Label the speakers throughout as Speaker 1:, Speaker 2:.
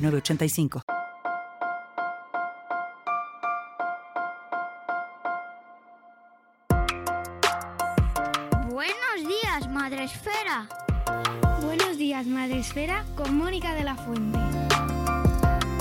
Speaker 1: 985.
Speaker 2: Buenos días, Madre Esfera. Buenos días, Madre Esfera, con Mónica de la Fuente.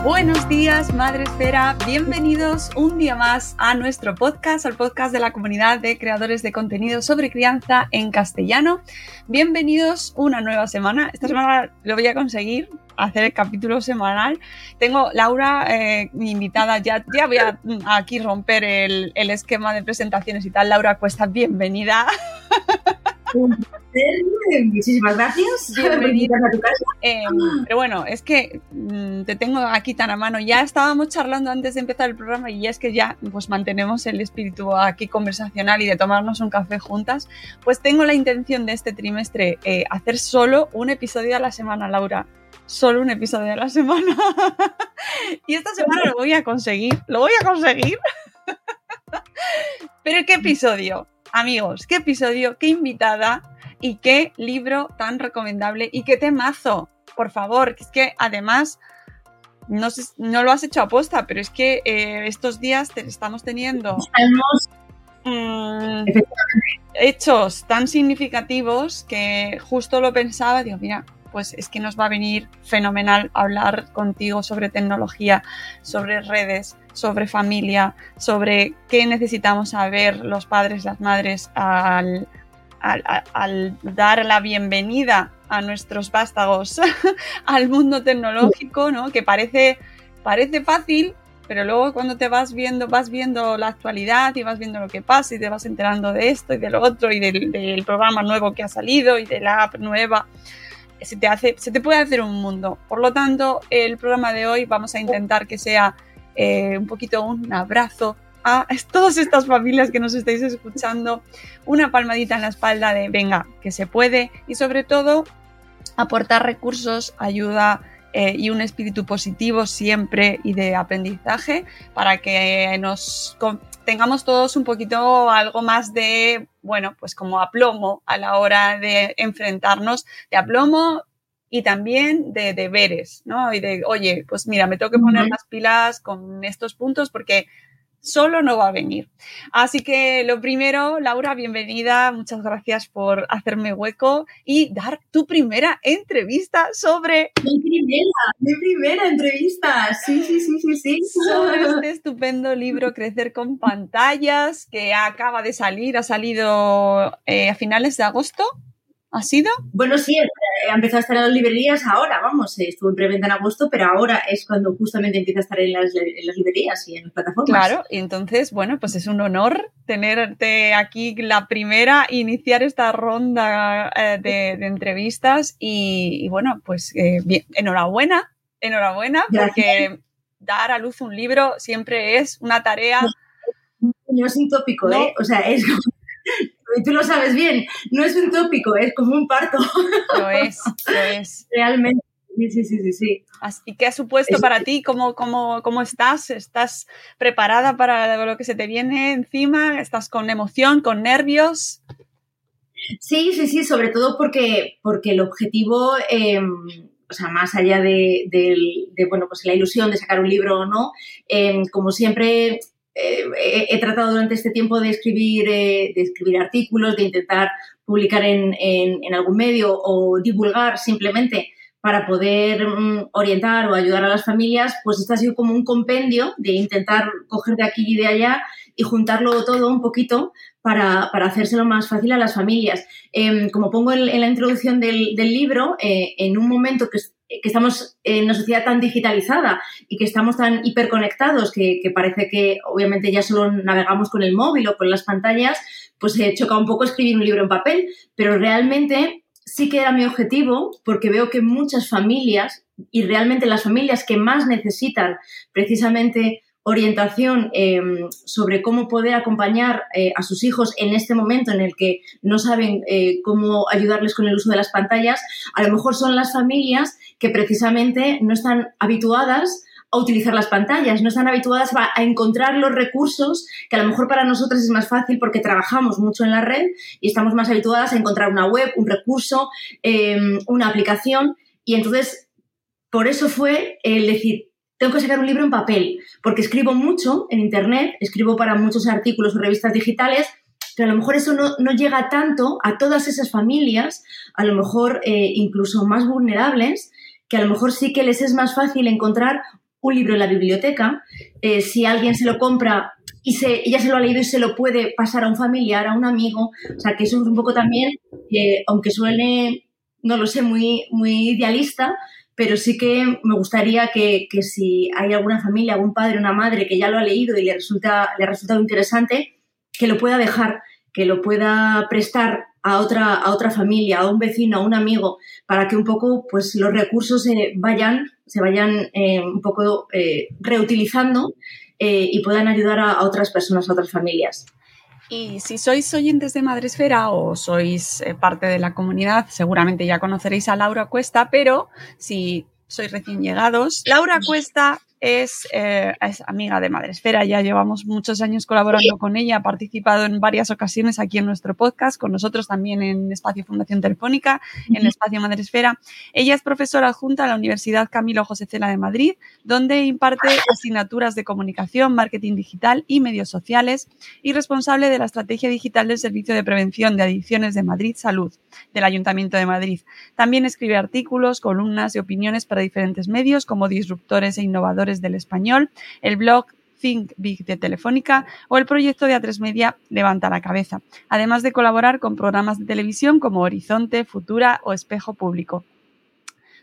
Speaker 3: Buenos días, Madre Esfera. Bienvenidos un día más a nuestro podcast, al podcast de la comunidad de creadores de contenido sobre crianza en castellano. Bienvenidos una nueva semana. Esta semana lo voy a conseguir hacer el capítulo semanal. Tengo Laura, eh, mi invitada, ya, ya voy a aquí romper el, el esquema de presentaciones y tal. Laura Cuesta, bienvenida.
Speaker 4: Muchísimas gracias.
Speaker 3: Bienvenida a tu casa. Eh, pero bueno, es que mm, te tengo aquí tan a mano. Ya estábamos charlando antes de empezar el programa y es que ya pues mantenemos el espíritu aquí conversacional y de tomarnos un café juntas. Pues tengo la intención de este trimestre eh, hacer solo un episodio a la semana, Laura solo un episodio a la semana. y esta semana lo voy a conseguir, lo voy a conseguir. Pero qué episodio, amigos, qué episodio, qué invitada y qué libro tan recomendable y qué temazo, por favor, que es que además... No, sé, no lo has hecho a posta, pero es que eh, estos días te estamos teniendo mm, hechos tan significativos que justo lo pensaba, digo, mira, pues es que nos va a venir fenomenal hablar contigo sobre tecnología, sobre redes, sobre familia, sobre qué necesitamos saber los padres, las madres al, dar la bienvenida a nuestros vástagos al mundo tecnológico, ¿no? Que parece, parece fácil, pero luego cuando te vas viendo, vas viendo la actualidad y vas viendo lo que pasa y te vas enterando de esto y de lo otro y del, del programa nuevo que ha salido y de la app nueva se te, hace, se te puede hacer un mundo. Por lo tanto, el programa de hoy vamos a intentar que sea eh, un poquito un abrazo a todas estas familias que nos estáis escuchando, una palmadita en la espalda de venga, que se puede y sobre todo aportar recursos, ayuda eh, y un espíritu positivo siempre y de aprendizaje para que nos tengamos todos un poquito algo más de, bueno, pues como aplomo a la hora de enfrentarnos, de aplomo y también de deberes, ¿no? Y de, oye, pues mira, me tengo que poner las pilas con estos puntos porque solo no va a venir. Así que lo primero, Laura, bienvenida, muchas gracias por hacerme hueco y dar tu primera entrevista sobre...
Speaker 4: Mi primera, mi primera entrevista, sí, sí, sí, sí, sí.
Speaker 3: Sobre este estupendo libro Crecer con pantallas que acaba de salir, ha salido eh, a finales de agosto. ¿Ha sido?
Speaker 4: Bueno, sí, ha empezado a estar en las librerías ahora, vamos, estuvo en preventa en agosto, pero ahora es cuando justamente empieza a estar en las, librerías y en las plataformas.
Speaker 3: Claro, y entonces, bueno, pues es un honor tenerte aquí la primera, iniciar esta ronda eh, de, entrevistas y, bueno, pues eh, bien, enhorabuena, enhorabuena, porque dar a luz un libro siempre es una tarea...
Speaker 4: No, es un tópico, ¿eh? O sea, es y tú lo sabes bien, no es un tópico, es como un parto.
Speaker 3: Lo es, lo es.
Speaker 4: Realmente. Sí, sí, sí, sí.
Speaker 3: ¿Y qué ha supuesto para ti? ¿Cómo, cómo, ¿Cómo estás? ¿Estás preparada para lo que se te viene encima? ¿Estás con emoción, con nervios?
Speaker 4: Sí, sí, sí, sobre todo porque, porque el objetivo, em, o sea, más allá de, bueno, pues la ilusión de sacar un libro o no, em, como siempre eh, he, tratado durante este tiempo de escribir, eh, de escribir artículos, de intentar publicar en, algún medio o divulgar simplemente para poder mm, orientar o ayudar a las familias, pues esto ha sido como un compendio de intentar coger de aquí y de allá y juntarlo todo un poquito para, hacérselo más fácil a las familias. Em, como pongo en, la introducción del, libro, eh, en un momento que, que, estamos en una sociedad tan digitalizada y que estamos tan hiperconectados que, que parece que obviamente ya solo navegamos con el móvil o con las pantallas, pues se choca un poco escribir un libro en papel, pero realmente sí que era mi objetivo porque veo que muchas familias y realmente las familias que más necesitan precisamente orientación em, sobre cómo poder acompañar eh, a sus hijos en este momento en el que no saben eh, cómo ayudarles con el uso de las pantallas, a lo mejor son las familias que precisamente no están habituadas a utilizar las pantallas, no están habituadas a encontrar los recursos que a lo mejor para nosotras es más fácil porque trabajamos mucho en la red y estamos más habituadas a encontrar una web, un recurso, em, una aplicación. Y entonces por eso fue el decir, tengo que sacar un libro en papel, porque escribo mucho en Internet, escribo para muchos artículos o revistas digitales, pero a lo mejor eso no, llega tanto a todas esas familias, a lo mejor eh, incluso más vulnerables, que a lo mejor sí que les es más fácil encontrar un libro en la biblioteca, eh, si alguien se lo compra y se, ya se lo ha leído y se lo puede pasar a un familiar, a un amigo, o sea que eso es un poco también, aunque suene, no lo sé, muy, muy idealista, pero sí que me gustaría que, si hay alguna familia, algún padre, una madre que ya lo ha leído y le, resulta, le ha resultado interesante, que lo pueda dejar, que lo pueda prestar a otra, a otra familia, a un vecino, a un amigo, para que un poco pues, los recursos se vayan, se vayan eh, un poco eh, reutilizando eh, y puedan ayudar a otras personas, a otras familias.
Speaker 3: Y si sois oyentes de Madresfera o sois parte de la comunidad, seguramente ya conoceréis a Laura Cuesta, pero si sois recién llegados, Laura Cuesta eh, es, amiga de Madresfera, ya llevamos muchos años colaborando con ella, ha participado en varias ocasiones aquí en nuestro podcast, con nosotros también en Espacio Fundación Telefónica, en el Espacio Madresfera. Ella es profesora adjunta a la Universidad Camilo José Cela de Madrid, donde imparte asignaturas de comunicación, marketing digital y medios sociales y responsable de la estrategia digital del Servicio de Prevención de Adicciones de Madrid Salud del Ayuntamiento de Madrid. También escribe artículos, columnas y opiniones para diferentes medios como disruptores e innovadores del español, el blog Think Big de Telefónica o el proyecto de A3 Media Levanta la Cabeza, además de colaborar con programas de televisión como Horizonte, Futura o Espejo Público.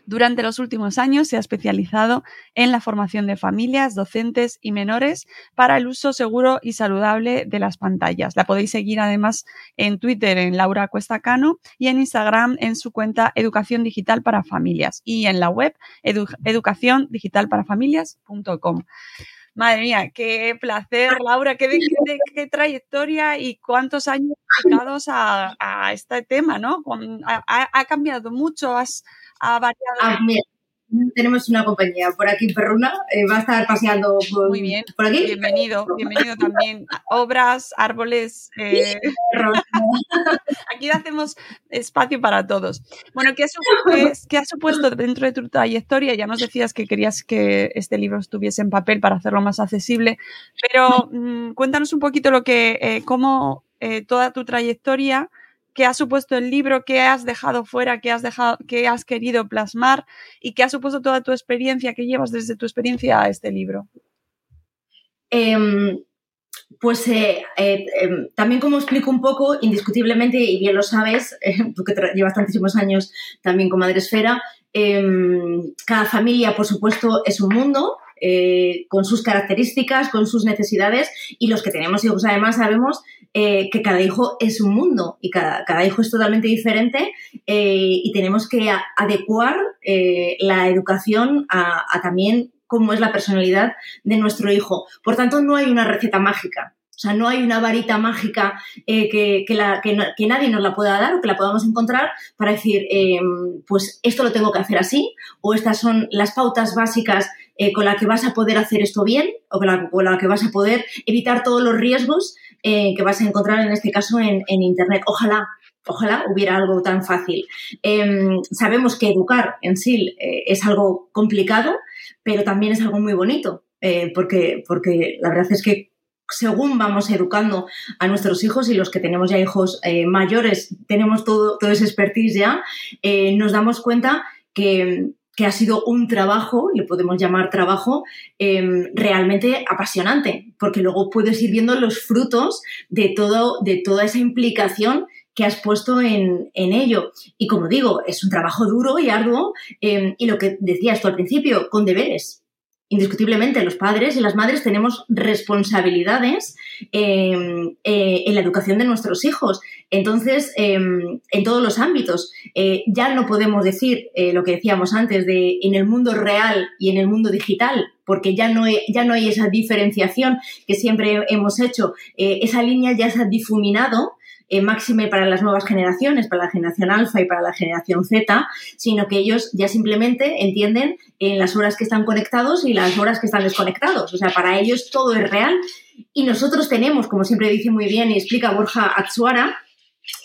Speaker 3: Durante los últimos años se ha especializado en la formación de familias, docentes y menores para el uso seguro y saludable de las pantallas. La podéis seguir además en Twitter en Laura Cuesta Cano y en Instagram en su cuenta Educación Digital para Familias y en la web educaciondigitalparafamilias.com. Madre mía, qué placer, Laura, qué, qué, trayectoria y cuántos años dedicados a, a este tema, ¿no? Ha, ha cambiado mucho, has, ha variado.
Speaker 4: Ah, tenemos una compañía por aquí, Perruna, eh, va a estar paseando por,
Speaker 3: Muy bien.
Speaker 4: por aquí.
Speaker 3: Bienvenido, bienvenido también. Obras, árboles. Eh, aquí hacemos espacio para todos. Bueno, ¿qué ha, supuesto dentro de tu trayectoria? Ya nos decías que querías que este libro estuviese en papel para hacerlo más accesible, pero mm, cuéntanos un poquito lo que, eh, cómo toda tu trayectoria qué ha supuesto el libro, qué has dejado fuera, qué has, dejado, qué has querido plasmar y qué ha supuesto toda tu experiencia, qué llevas desde tu experiencia a este libro.
Speaker 4: Em, pues eh, eh, em, también como explico un poco, indiscutiblemente, y bien lo sabes, porque llevas tantísimos años también con Madresfera, em, cada familia, por supuesto, es un mundo, eh, con sus características, con sus necesidades y los que tenemos hijos además sabemos eh, que cada hijo es un mundo y cada, hijo es totalmente diferente eh, y tenemos que adecuar la educación a, también cómo es la personalidad de nuestro hijo. Por tanto, no hay una receta mágica. O sea, no hay una varita mágica que, que, nadie nos la pueda dar o que la podamos encontrar para decir, pues esto lo tengo que hacer así, o estas son las pautas básicas eh, con la que vas a poder hacer esto bien o con la, que vas a poder evitar todos los riesgos eh, que vas a encontrar en este caso en, Internet. Ojalá, ojalá hubiera algo tan fácil. Em, sabemos que educar en sí eh, es algo complicado, pero también es algo muy bonito, porque, porque la verdad es que según vamos educando a nuestros hijos y los que tenemos ya hijos mayores, tenemos todo, todo ese expertise ya, nos damos cuenta que, ha sido un trabajo, le podemos llamar trabajo, em, realmente apasionante, porque luego puedes ir viendo los frutos de, todo, de toda esa implicación que has puesto en, ello. Y como digo, es un trabajo duro y arduo, em, y lo que decías tú al principio, con deberes indiscutiblemente los padres y las madres tenemos responsabilidades em, eh, en la educación de nuestros hijos. Entonces, em, en todos los ámbitos, eh, ya no podemos decir eh, lo que decíamos antes de en el mundo real y en el mundo digital, porque ya no, ya no hay esa diferenciación que siempre hemos hecho. esa línea ya se ha difuminado eh, máxime para las nuevas generaciones, para la generación alfa y para la generación Z, sino que ellos ya simplemente entienden en las horas que están conectados y las horas que están desconectados. O sea, para ellos todo es real y nosotros tenemos, como siempre dice muy bien y explica Borja Atsuara,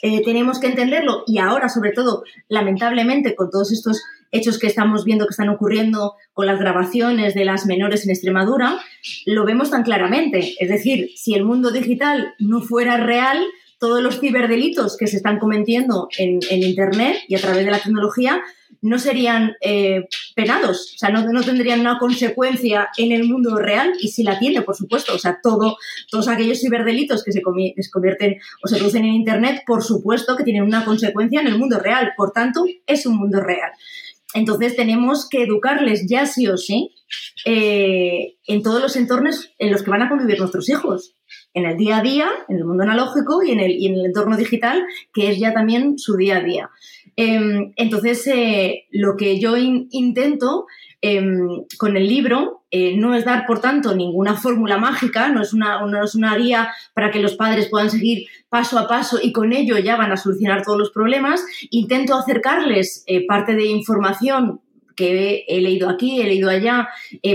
Speaker 4: eh, tenemos que entenderlo y ahora, sobre todo, lamentablemente, con todos estos hechos que estamos viendo que están ocurriendo con las grabaciones de las menores en Extremadura, lo vemos tan claramente. Es decir, si el mundo digital no fuera real, todos los ciberdelitos que se están cometiendo en, Internet y a través de la tecnología no serían eh, penados, o sea, no, no, tendrían una consecuencia en el mundo real y si la tiene, por supuesto, o sea, todo, todos aquellos ciberdelitos que se, convierten o se producen en Internet, por supuesto que tienen una consecuencia en el mundo real, por tanto, es un mundo real. Entonces tenemos que educarles ya sí o sí eh, en todos los entornos en los que van a convivir nuestros hijos en el día a día, en el mundo analógico y en el, en el entorno digital, que es ya también su día a día. Em, entonces, eh, lo que yo intento em, con el libro eh, no es dar, por tanto, ninguna fórmula mágica, no es, una, no es una guía para que los padres puedan seguir paso a paso y con ello ya van a solucionar todos los problemas. Intento acercarles eh, parte de información que he, leído aquí, he leído allá,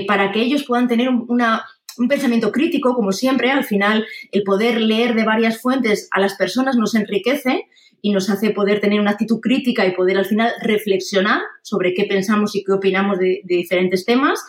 Speaker 4: para que ellos puedan tener una un pensamiento crítico, como siempre, al final el poder leer de varias fuentes a las personas nos enriquece y nos hace poder tener una actitud crítica y poder al final reflexionar sobre qué pensamos y qué opinamos de, diferentes temas.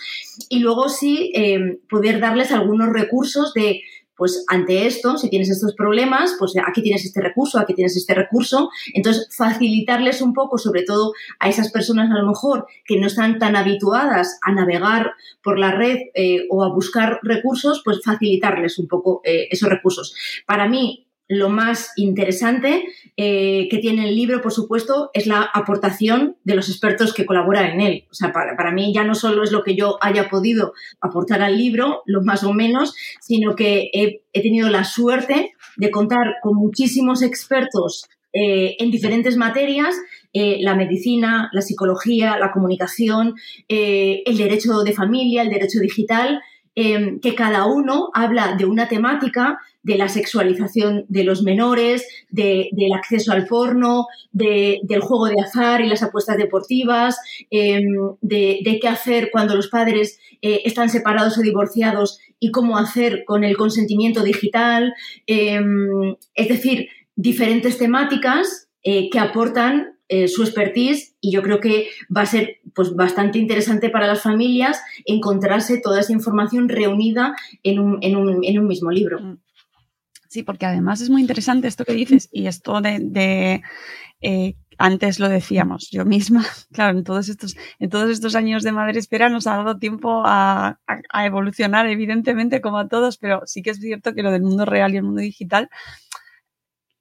Speaker 4: Y luego sí eh, poder darles algunos recursos de pues ante esto, si tienes estos problemas, pues aquí tienes este recurso, aquí tienes este recurso. Entonces, facilitarles un poco, sobre todo a esas personas a lo mejor que no están tan habituadas a navegar por la red eh, o a buscar recursos, pues facilitarles un poco eh, esos recursos. Para mí, lo más interesante eh, que tiene el libro, por supuesto, es la aportación de los expertos que colaboran en él. O sea, para, mí ya no solo es lo que yo haya podido aportar al libro, lo más o menos, sino que he, tenido la suerte de contar con muchísimos expertos eh, en diferentes materias, eh, la medicina, la psicología, la comunicación, el derecho de familia, el derecho digital, que cada uno habla de una temática de la sexualización de los menores, del acceso al porno, del juego de azar y las apuestas deportivas, em, de, qué hacer cuando los padres eh, están separados o divorciados y cómo hacer con el consentimiento digital. Em, es decir, diferentes temáticas eh, que aportan eh, su expertise y yo creo que va a ser pues, bastante interesante para las familias encontrarse toda esa información reunida en un, en un, en un mismo libro. Mm.
Speaker 3: Sí, porque además es muy interesante esto que dices y esto de, eh, antes lo decíamos, yo misma, claro, en todos estos, en todos estos años de Madre Espera nos ha dado tiempo a, evolucionar, evidentemente, como a todos, pero sí que es cierto que lo del mundo real y el mundo digital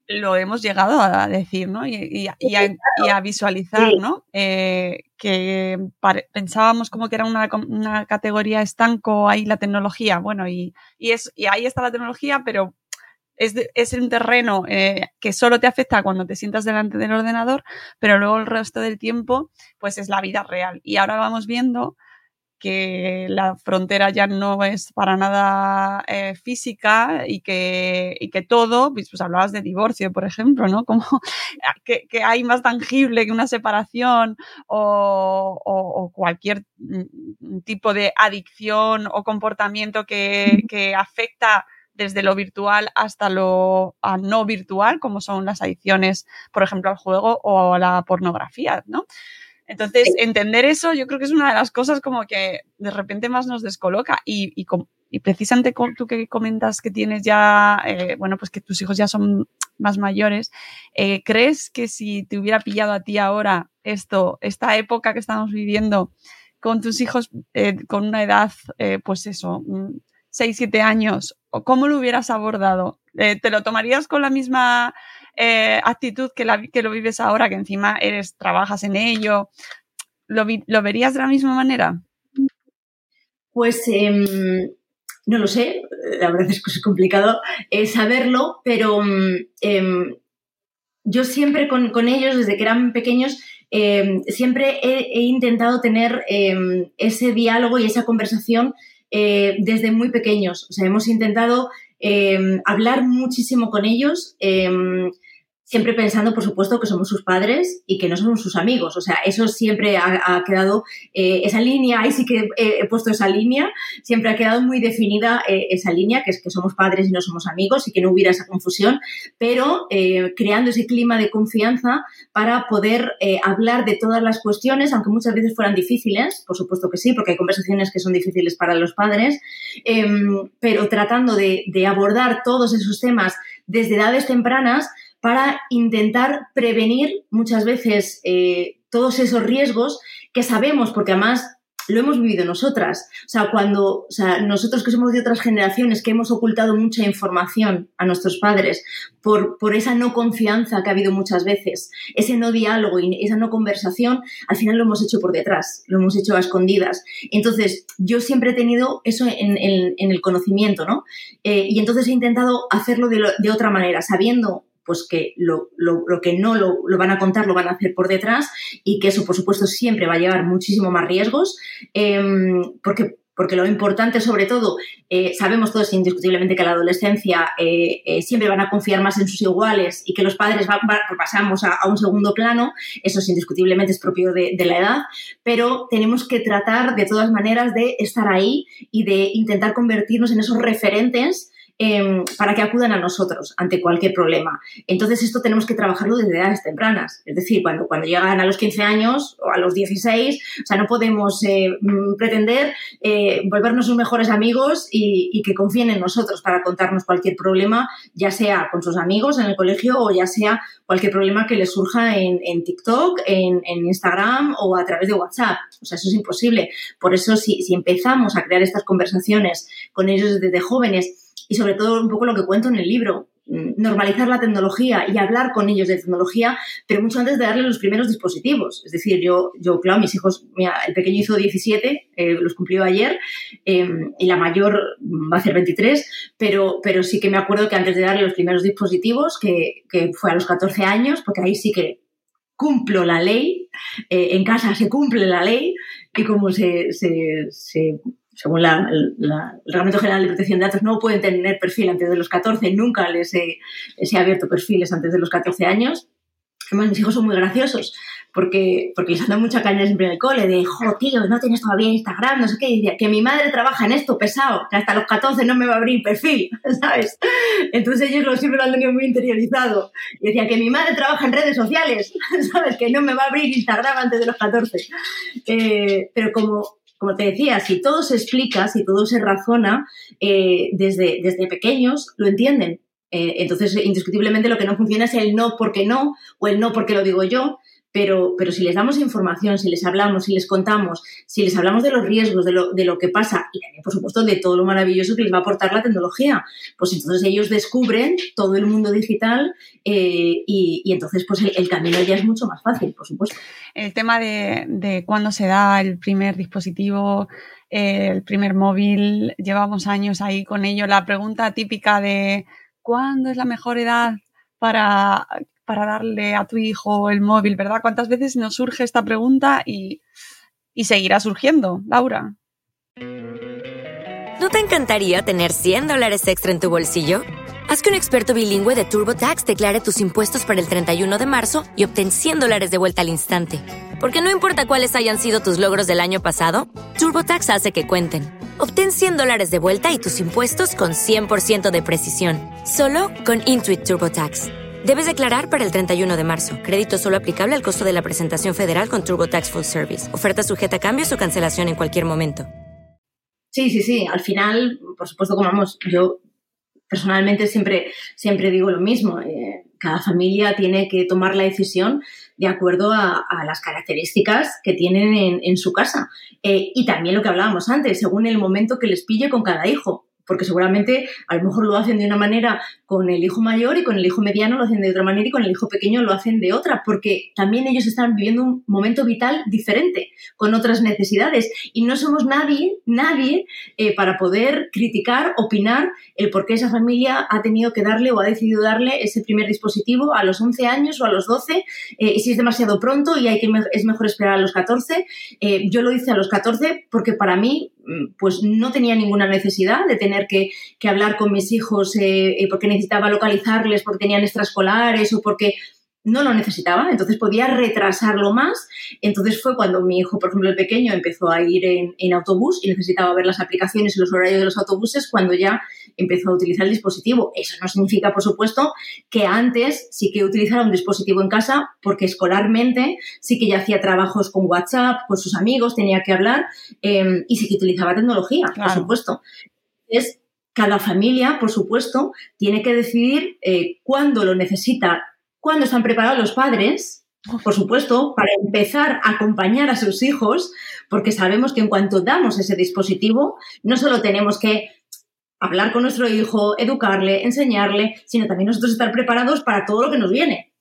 Speaker 3: lo hemos llegado a decir, ¿no? Y, a, visualizar, ¿no? Eh, que pensábamos como que era una, categoría estanco ahí la tecnología, bueno, y, es, y ahí está la tecnología, pero es, es un terreno eh, que solo te afecta cuando te sientas delante del ordenador, pero luego el resto del tiempo, pues es la vida real. Y ahora vamos viendo que la frontera ya no es para nada eh, física y que, y que todo, pues, pues, hablabas de divorcio, por ejemplo, ¿no? Como que, que hay más tangible que una separación o, o, cualquier mm, tipo de adicción o comportamiento que, que afecta desde lo virtual hasta lo no virtual, como son las adicciones, por ejemplo, al juego o a la pornografía, ¿no? Entonces, entender eso yo creo que es una de las cosas como que de repente más nos descoloca y, y, y precisamente tú que comentas que tienes ya, eh, bueno, pues que tus hijos ya son más mayores, eh, ¿crees que si te hubiera pillado a ti ahora esto, esta época que estamos viviendo con tus hijos eh, con una edad, pues eso, 6, mm, 7 años, ¿cómo lo hubieras abordado? ¿Te lo tomarías con la misma actitud que, lo vives ahora, que encima eres, trabajas en ello? ¿Lo, verías de la misma manera?
Speaker 4: Pues em, no lo sé, la verdad es que es complicado saberlo, pero mm, em, yo siempre con, ellos, desde que eran pequeños, em, siempre he, intentado tener ese diálogo y esa conversación eh, desde muy pequeños. O sea, hemos intentado hablar muchísimo con ellos siempre pensando, por supuesto, que somos sus padres y que no somos sus amigos. O sea, eso siempre ha, quedado, eh, esa línea, ahí sí que he, puesto esa línea, siempre ha quedado muy definida eh, esa línea, que es que somos padres y no somos amigos y que no hubiera esa confusión, pero eh, creando ese clima de confianza para poder hablar de todas las cuestiones, aunque muchas veces fueran difíciles, por supuesto que sí, porque hay conversaciones que son difíciles para los padres, em, pero tratando de, de abordar todos esos temas desde edades tempranas, para intentar prevenir muchas veces eh, todos esos riesgos que sabemos, porque además lo hemos vivido nosotras. O sea, cuando, o sea, nosotros que somos de otras generaciones, que hemos ocultado mucha información a nuestros padres por, por esa no confianza que ha habido muchas veces, ese no diálogo y esa no conversación, al final lo hemos hecho por detrás, lo hemos hecho a escondidas. Entonces, yo siempre he tenido eso en, el conocimiento, ¿no? Eh, y entonces he intentado hacerlo de, de otra manera, sabiendo pues que lo, que no lo, van a contar lo van a hacer por detrás y que eso, por supuesto, siempre va a llevar muchísimo más riesgos, em, porque porque lo importante, sobre todo, eh, sabemos todos indiscutiblemente que la adolescencia eh, eh, siempre van a confiar más en sus iguales y que los padres pasamos a, un segundo plano, eso es indiscutiblemente es propio de, la edad, pero tenemos que tratar de todas maneras de estar ahí y de intentar convertirnos en esos referentes Em, para que acudan a nosotros ante cualquier problema. Entonces, esto tenemos que trabajarlo desde edades tempranas. Es decir, cuando, cuando llegan a los 15 años o a los 16, o sea, no podemos eh, mm, pretender eh, volvernos sus mejores amigos y, que confíen en nosotros para contarnos cualquier problema, ya sea con sus amigos en el colegio o ya sea cualquier problema que les surja en, TikTok, en, Instagram o a través de WhatsApp. O sea, eso es imposible. Por eso, si, si empezamos a crear estas conversaciones con ellos desde jóvenes, y sobre todo un poco lo que cuento en el libro, mm, normalizar la tecnología y hablar con ellos de tecnología, pero mucho antes de darle los primeros dispositivos. Es decir, yo, yo claro, mis hijos, el pequeño hizo 17, eh, los cumplió ayer, em, y la mayor va a hacer 23, pero, pero sí que me acuerdo que antes de darle los primeros dispositivos, que, que fue a los 14 años, porque ahí sí que cumplo la ley, eh, en casa se cumple la ley, y como se, se según el Reglamento General de Protección de Datos, no pueden tener perfil antes de los 14, nunca les he, abierto perfiles antes de los 14 años. Además, mis hijos son muy graciosos porque, porque les dan mucha caña siempre en el cole, de, jo, tío, no tienes todavía Instagram, no sé qué, y decía, que mi madre trabaja en esto, pesado, que hasta los 14 no me va a abrir perfil, ¿sabes? Entonces ellos lo, siempre lo han tenido muy interiorizado. Y decía, que mi madre trabaja en redes sociales, ¿sabes? Que no me va a abrir Instagram antes de los 14. Eh, pero como como te decía, si todo se explica, si todo se razona, eh, desde, desde pequeños lo entienden. Eh, entonces, indiscutiblemente lo que no funciona es el no porque no o el no porque lo digo yo, pero, pero si les damos información, si les hablamos, si les contamos, si les hablamos de los riesgos, de lo, de lo que pasa y también, por supuesto, de todo lo maravilloso que les va a aportar la tecnología, pues entonces ellos descubren todo el mundo digital eh, y, entonces pues el, camino ya es mucho más fácil, por supuesto.
Speaker 3: El tema de, de cuándo se da el primer dispositivo, eh, el primer móvil, llevamos años ahí con ello. La pregunta típica de ¿cuándo es la mejor edad para para darle a tu hijo el móvil, ¿verdad? ¿Cuántas veces nos surge esta pregunta y, y seguirá surgiendo, Laura?
Speaker 5: ¿No te encantaría tener 100 dólares extra en tu bolsillo? Haz que un experto bilingüe de TurboTax declare tus impuestos para el 31 de marzo y obtén 100 dólares de vuelta al instante. Porque no importa cuáles hayan sido tus logros del año pasado, TurboTax hace que cuenten. Obtén 100 dólares de vuelta y tus impuestos con 100% de precisión, solo con Intuit TurboTax. Debes declarar para el 31 de marzo. Crédito solo aplicable al costo de la presentación federal con Turbo Tax Full Service. Oferta sujeta a cambios o cancelación en cualquier momento.
Speaker 4: Sí, sí, sí. Al final, por supuesto, como vamos, yo personalmente siempre, siempre digo lo mismo. Eh, cada familia tiene que tomar la decisión de acuerdo a, las características que tienen en, su casa. Eh, y también lo que hablábamos antes, según el momento que les pille con cada hijo porque seguramente a lo mejor lo hacen de una manera con el hijo mayor y con el hijo mediano lo hacen de otra manera y con el hijo pequeño lo hacen de otra, porque también ellos están viviendo un momento vital diferente, con otras necesidades. Y no somos nadie, nadie, eh, para poder criticar, opinar el por qué esa familia ha tenido que darle o ha decidido darle ese primer dispositivo a los 11 años o a los 12, eh, y si es demasiado pronto y hay que, es mejor esperar a los 14. Eh, yo lo hice a los 14 porque para mí pues no tenía ninguna necesidad de tener que, hablar con mis hijos eh, eh, porque necesitaba localizarles, porque tenían extraescolares o porque no lo necesitaba, entonces podía retrasarlo más. Entonces fue cuando mi hijo, por ejemplo, el pequeño, empezó a ir en, autobús y necesitaba ver las aplicaciones y los horarios de los autobuses cuando ya empezó a utilizar el dispositivo. Eso no significa, por supuesto, que antes sí que utilizara un dispositivo en casa, porque escolarmente sí que ya hacía trabajos con WhatsApp, con sus amigos, tenía que hablar em, y sí que utilizaba tecnología, por supuesto. Es cada familia, por supuesto, tiene que decidir eh, cuándo lo necesita cuando están preparados los padres, por supuesto, para empezar a acompañar a sus hijos, porque sabemos que en cuanto damos ese dispositivo, no solo tenemos que hablar con nuestro hijo, educarle, enseñarle, sino también nosotros estar preparados para todo lo que nos viene.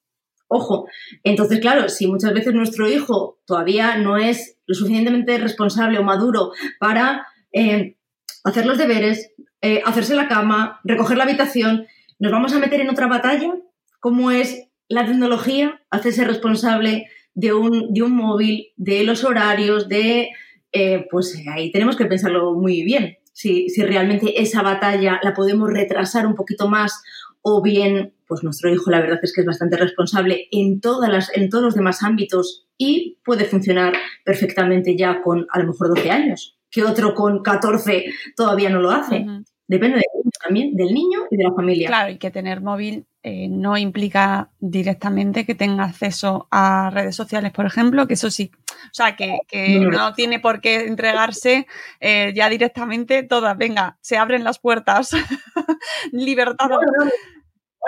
Speaker 4: Ojo, entonces claro, si muchas veces nuestro hijo todavía no es lo suficientemente responsable o maduro para eh, hacer los deberes, eh, hacerse la cama, recoger la habitación, nos vamos a meter en otra batalla, como es la tecnología, hacerse responsable de un, de un móvil, de los horarios, de... Eh, pues ahí tenemos que pensarlo muy bien, si, si realmente esa batalla la podemos retrasar un poquito más o bien, pues nuestro hijo la verdad es que es bastante responsable en, todas las, en todos los demás ámbitos y puede funcionar perfectamente ya con a lo mejor 12 años, que otro con 14 todavía no lo hace. Depende también, del niño y de la familia.
Speaker 3: Claro, y que tener móvil eh, no implica directamente que tenga acceso a redes sociales, por ejemplo, que eso sí, o sea, que, no, tiene por qué entregarse eh, ya directamente todas, venga, se abren las puertas, libertad. No,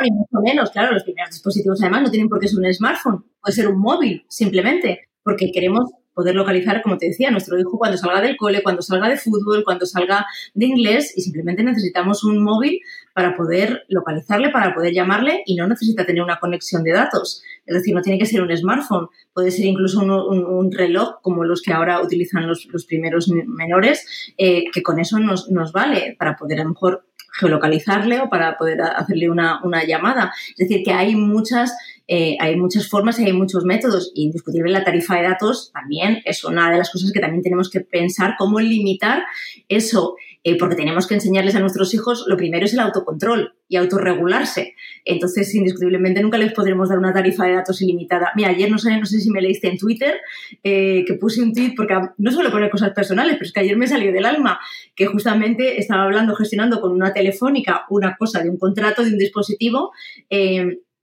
Speaker 4: y mucho menos, claro, los primeros dispositivos además no tienen por qué ser un smartphone, puede ser un móvil, simplemente, porque queremos poder localizar, como te decía, nuestro hijo cuando salga del cole, cuando salga de fútbol, cuando salga de inglés y simplemente necesitamos un móvil para poder localizarle, para poder llamarle y no necesita tener una conexión de datos. Es decir, no tiene que ser un smartphone, puede ser incluso un, reloj como los que ahora utilizan los, primeros menores, eh, que con eso nos, nos vale para poder a lo mejor geolocalizarle o para poder hacerle una, una llamada. Es decir, que hay muchas eh, hay muchas formas y hay muchos métodos. Indiscutible la tarifa de datos también es una de las cosas que también tenemos que pensar cómo limitar eso, eh, porque tenemos que enseñarles a nuestros hijos, lo primero es el autocontrol y autorregularse. Entonces, indiscutiblemente nunca les podremos dar una tarifa de datos ilimitada. Mira, ayer no sé, no sé si me leíste en Twitter eh, que puse un tweet, porque no suelo poner cosas personales, pero es que ayer me salió del alma, que justamente estaba hablando, gestionando con una telefónica una cosa de un contrato de un dispositivo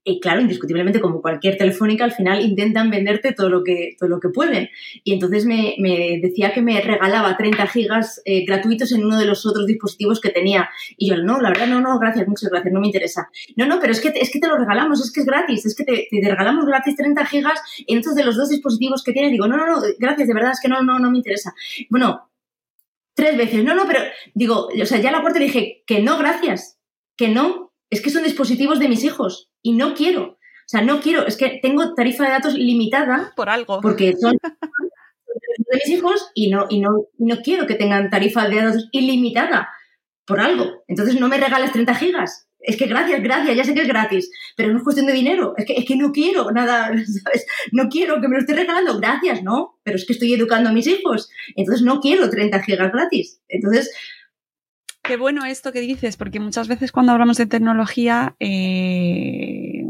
Speaker 4: y claro, indiscutiblemente, como cualquier telefónica, al final intentan venderte todo lo que, todo lo que pueden. Y entonces me, me decía que me regalaba 30 gigas eh, gratuitos en uno de los otros dispositivos que tenía. Y yo, no, la verdad, no, no, gracias, muchas gracias, no me interesa. No, no, pero es que, es que te lo regalamos, es que es gratis, es que te, te regalamos gratis 30 gigas en estos de los dos dispositivos que tienes. Digo, no, no, no, gracias, de verdad, es que no, no, no me interesa. Bueno, tres veces, no, no, pero digo, o sea, ya la cuarta dije, que no, gracias, que no, es que son dispositivos de mis hijos y no quiero. O sea, no quiero, es que tengo tarifa de datos limitada.
Speaker 3: Por algo.
Speaker 4: Porque son de mis hijos y no, y no, no quiero que tengan tarifa de datos ilimitada por algo. Entonces no me regales 30 gigas. Es que gracias, gracias, ya sé que es gratis, pero no es cuestión de dinero. Es que, es que no quiero nada, ¿sabes? No quiero que me lo esté regalando. Gracias, no, pero es que estoy educando a mis hijos. Entonces no quiero 30 gigas gratis. Entonces,
Speaker 3: Qué bueno esto que dices, porque muchas veces cuando hablamos de tecnología eh,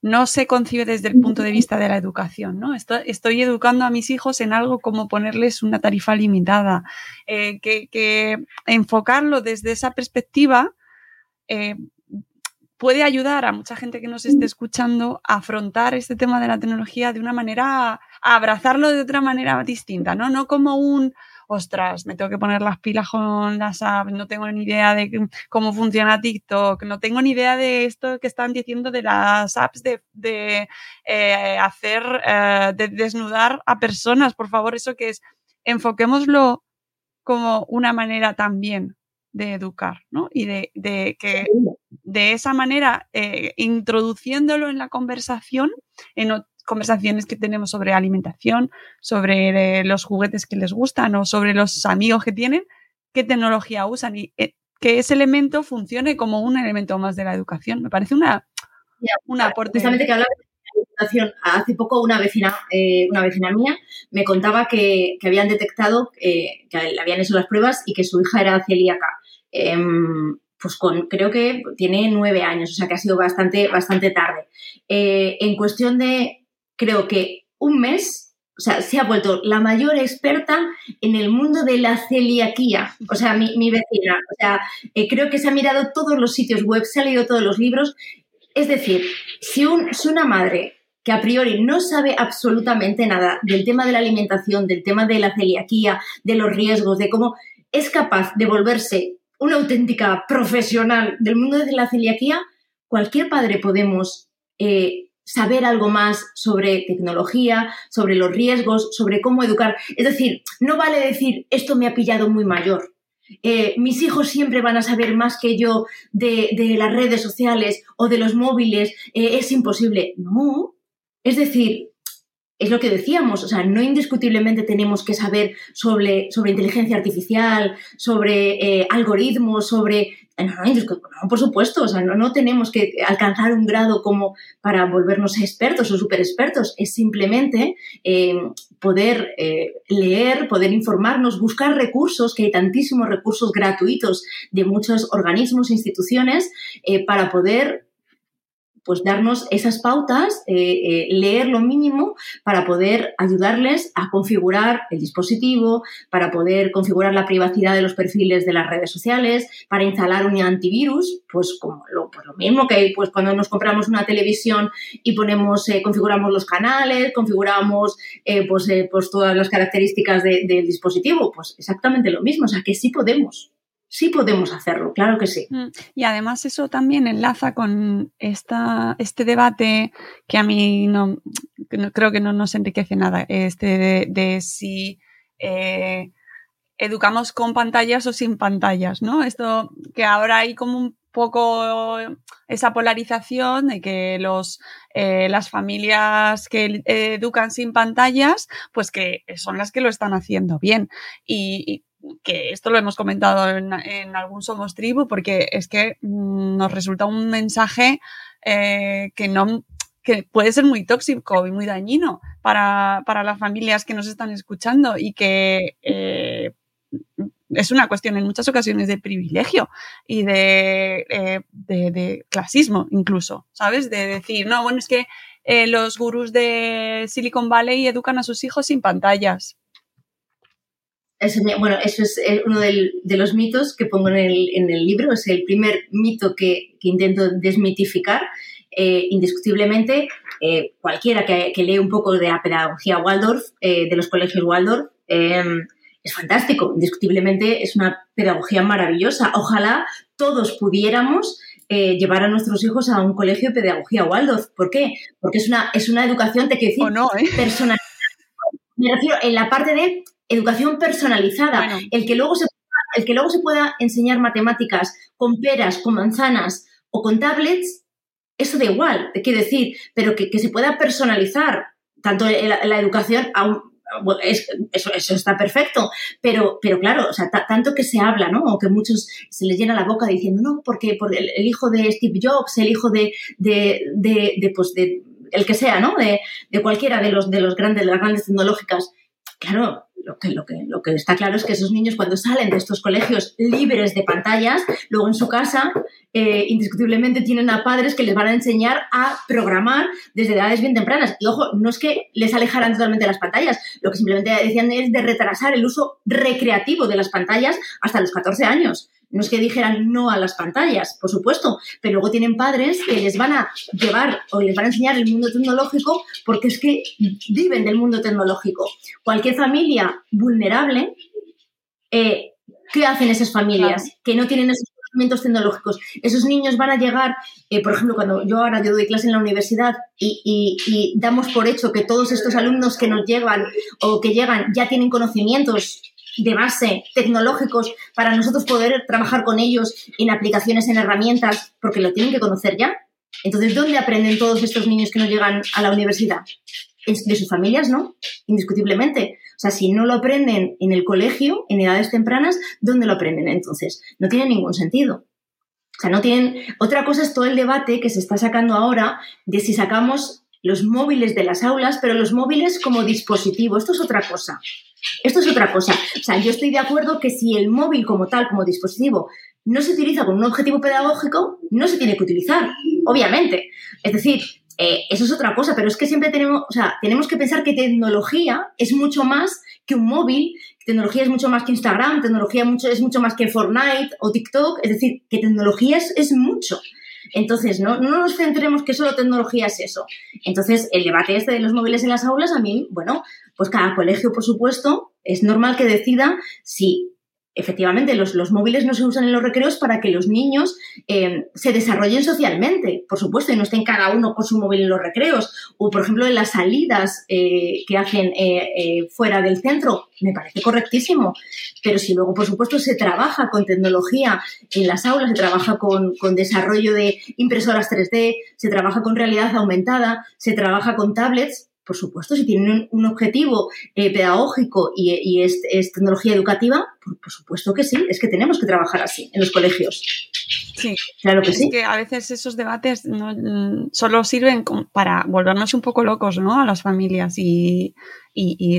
Speaker 3: no se concibe desde el punto de vista de la educación, ¿no? Estoy, educando a mis hijos en algo como ponerles una tarifa limitada, eh, que, enfocarlo desde esa perspectiva eh, puede ayudar a mucha gente que nos esté escuchando a afrontar este tema de la tecnología de una manera, a abrazarlo de otra manera distinta, ¿no? No como un ostras, me tengo que poner las pilas con las apps, no tengo ni idea de cómo funciona TikTok, no tengo ni idea de esto que están diciendo de las apps de, eh, hacer, eh, de desnudar a personas, por favor, eso que es, enfoquémoslo como una manera también de educar, ¿no? Y de, que de esa manera, eh, introduciéndolo en la conversación, en conversaciones que tenemos sobre alimentación, sobre eh, los juguetes que les gustan o sobre los amigos que tienen, qué tecnología usan y eh, que ese elemento funcione como un elemento más de la educación. Me parece una, una aporte.
Speaker 4: Justamente que hablaba de educación, hace poco una vecina, una vecina mía me contaba que, que habían detectado que le habían hecho las pruebas y que su hija era celíaca. Em, pues con, creo que tiene nueve años, o sea que ha sido bastante, bastante tarde. Eh, en cuestión de, creo que un mes, o sea, se ha vuelto la mayor experta en el mundo de la celiaquía. O sea, mi, vecina, o sea, eh, creo que se ha mirado todos los sitios web, se ha leído todos los libros. Es decir, si, un, si una madre que a priori no sabe absolutamente nada del tema de la alimentación, del tema de la celiaquía, de los riesgos, de cómo es capaz de volverse una auténtica profesional del mundo de la celiaquía, cualquier padre podemos eh, saber algo más sobre tecnología, sobre los riesgos, sobre cómo educar. Es decir, no vale decir esto me ha pillado muy mayor. Eh, mis hijos siempre van a saber más que yo de, las redes sociales o de los móviles, eh, es imposible. No. Es decir, es lo que decíamos, o sea, no indiscutiblemente tenemos que saber sobre, sobre inteligencia artificial, sobre eh, algoritmos, sobre... No, no, por supuesto, o sea, no, no, tenemos que alcanzar un grado como para volvernos expertos o super expertos, es simplemente eh, poder eh, leer, poder informarnos, buscar recursos, que hay tantísimos recursos gratuitos de muchos organismos, instituciones, para poder pues darnos esas pautas, eh, eh, leer lo mínimo para poder ayudarles a configurar el dispositivo, para poder configurar la privacidad de los perfiles de las redes sociales, para instalar un antivirus, pues como lo, pues lo mismo que pues cuando nos compramos una televisión y ponemos, eh, configuramos los canales, configuramos pues, pues todas las características del dispositivo, pues exactamente lo mismo, o sea que sí podemos sí podemos hacerlo, claro que sí. Mm,
Speaker 3: y además eso también enlaza con esta, este debate que a mí no, creo que no nos enriquece nada, este de, si eh, educamos con pantallas o sin pantallas, ¿no? Esto que ahora hay como un poco esa polarización de que los, eh, las familias que educan sin pantallas, pues que son las que lo están haciendo bien. y que esto lo hemos comentado en, algún Somos Tribu, porque es que mm, nos resulta un mensaje eh, que no que puede ser muy tóxico y muy dañino para, las familias que nos están escuchando y que eh, es una cuestión en muchas ocasiones de privilegio y de, eh, de, clasismo incluso, ¿sabes? De decir, no, bueno, es que los gurús de Silicon Valley educan a sus hijos sin pantallas
Speaker 4: bueno, eso es eh, uno de los mitos que pongo en el, libro, es el primer mito que, intento desmitificar. Eh, indiscutiblemente, eh, cualquiera que, lee un poco de la pedagogía Waldorf, de los colegios Waldorf, em, es fantástico. Indiscutiblemente es una pedagogía maravillosa. Ojalá todos pudiéramos llevar a nuestros hijos a un colegio de pedagogía Waldorf. ¿Por qué? Porque es una, es una educación, te quiero decir,
Speaker 3: no,
Speaker 4: personal. Me refiero en la parte de educación personalizada, el, que luego se, el que luego se pueda enseñar matemáticas con peras, con manzanas o con tablets, eso da igual, quiero decir, pero que, se pueda personalizar tanto la, educación, eso, eso, está perfecto, pero, pero claro, o sea, tanto que se habla, ¿no? O que muchos se les llena la boca diciendo, no, porque, por el, hijo de Steve Jobs, el hijo de, de, de, pues de el que sea, ¿no? De, de, cualquiera de los, de los grandes, de las grandes tecnológicas. Claro, lo que, lo, que, lo que está claro es que esos niños cuando salen de estos colegios libres de pantallas, luego en su casa eh, indiscutiblemente tienen a padres que les van a enseñar a programar desde edades bien tempranas. Y ojo, no es que les alejaran totalmente las pantallas, lo que simplemente decían es de retrasar el uso recreativo de las pantallas hasta los 14 años. No es que dijeran no a las pantallas, por supuesto, pero luego tienen padres que les van a llevar o les van a enseñar el mundo tecnológico porque es que viven del mundo tecnológico. Cualquier familia vulnerable eh, ¿qué hacen esas familias que no tienen esos conocimientos tecnológicos? Esos niños van a llegar, eh, por ejemplo, cuando yo ahora yo doy clase en la universidad y, y damos por hecho que todos estos alumnos que nos llegan o que llegan ya tienen conocimientos de base tecnológicos para nosotros poder trabajar con ellos en aplicaciones, en herramientas, porque lo tienen que conocer ya. Entonces, ¿dónde aprenden todos estos niños que no llegan a la universidad? De sus familias, ¿no? Indiscutiblemente. O sea, si no lo aprenden en el colegio, en edades tempranas, ¿dónde lo aprenden entonces? No tiene ningún sentido. O sea, no tienen. Otra cosa es todo el debate que se está sacando ahora de si sacamos los móviles de las aulas, pero los móviles como dispositivo. Esto es otra cosa. Esto es otra cosa. O sea, yo estoy de acuerdo que si el móvil como tal, como dispositivo, no se utiliza con un objetivo pedagógico, no se tiene que utilizar, obviamente. Es decir, eh, eso es otra cosa, pero es que siempre tenemos, o sea, tenemos que pensar que tecnología es mucho más que un móvil, tecnología es mucho más que Instagram, tecnología mucho, es mucho más que Fortnite o TikTok, es decir, que tecnología es, es mucho. Entonces, no, no nos centremos que solo tecnología es eso. Entonces, el debate este de los móviles en las aulas, a mí, bueno, pues cada colegio, por supuesto, es normal que decida si efectivamente los, los, móviles no se usan en los recreos para que los niños eh, se desarrollen socialmente, por supuesto, y no estén cada uno con su móvil en los recreos. O, por ejemplo, en las salidas eh, que hacen eh, fuera del centro, me parece correctísimo. Pero si luego, por supuesto, se trabaja con tecnología en las aulas, se trabaja con, con desarrollo de impresoras 3D, se trabaja con realidad aumentada, se trabaja con tablets, por supuesto, si tienen un, objetivo eh, pedagógico y, es, tecnología educativa, por, supuesto que sí, es que tenemos que trabajar así en los colegios.
Speaker 3: Sí, claro que es que a veces esos debates no, mm, solo sirven para volvernos un poco locos ¿no? a las familias y,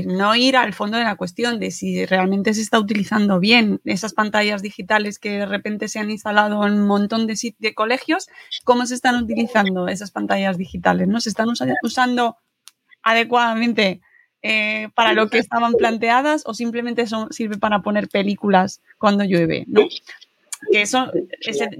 Speaker 3: no ir al fondo de la cuestión de si realmente se está utilizando bien esas pantallas digitales que de repente se han instalado en un montón de, de colegios, cómo se están utilizando esas pantallas digitales, ¿no? Se están usando adecuadamente eh, para lo que estaban planteadas o simplemente son, sirve para poner películas cuando llueve, ¿no? Que eso,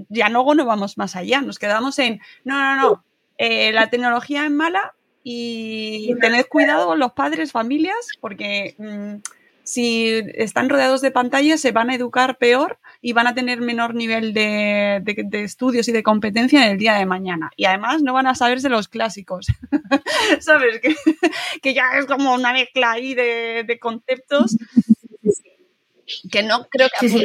Speaker 3: ya luego no vamos más allá, nos quedamos en, no, no, no, eh, la tecnología es mala y tened cuidado los padres, familias, porque mm, si están rodeados de pantallas se van a educar peor y van a tener menor nivel de, estudios y de competencia en el día de mañana. Y además no van a saberse los clásicos. ¿Sabes? Que, ya es como una mezcla ahí de, conceptos que no creo que
Speaker 4: sí,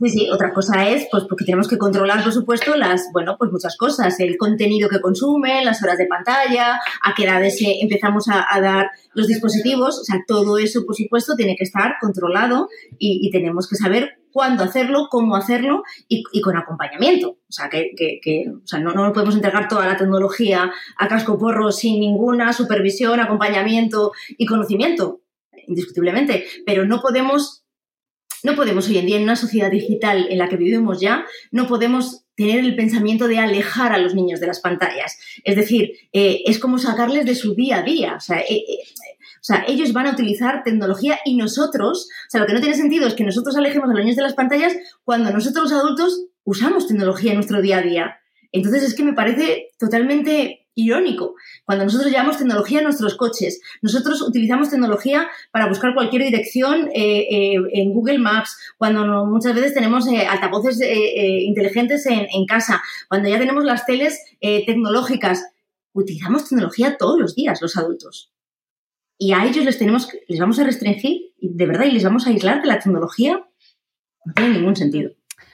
Speaker 4: Sí, sí, otra cosa es, pues porque tenemos que controlar, por supuesto, las, bueno, pues muchas cosas, el contenido que consumen, las horas de pantalla, a qué edades empezamos a, dar los dispositivos, o sea, todo eso, por supuesto, tiene que estar controlado y, tenemos que saber cuándo hacerlo, cómo hacerlo y, con acompañamiento. O sea, que, que, o sea, no, no podemos entregar toda la tecnología a casco porro sin ninguna supervisión, acompañamiento y conocimiento, indiscutiblemente, pero no podemos no podemos hoy en día, en una sociedad digital en la que vivimos ya, no podemos tener el pensamiento de alejar a los niños de las pantallas. Es decir, eh, es como sacarles de su día a día. Eh, eh, o sea, ellos van a utilizar tecnología y nosotros, o sea, lo que no tiene sentido es que nosotros alejemos a los niños de las pantallas cuando nosotros los adultos usamos tecnología en nuestro día a día. Entonces es que me parece totalmente irónico. Cuando nosotros llevamos tecnología en nuestros coches, nosotros utilizamos tecnología para buscar cualquier dirección eh, eh, en Google Maps, cuando muchas veces tenemos eh, altavoces inteligentes en, en, casa, cuando ya tenemos las teles tecnológicas, utilizamos tecnología todos los días los adultos. Y a ellos les tenemos, les vamos a restringir, de verdad, y les vamos a aislar de la tecnología. No tiene ningún sentido.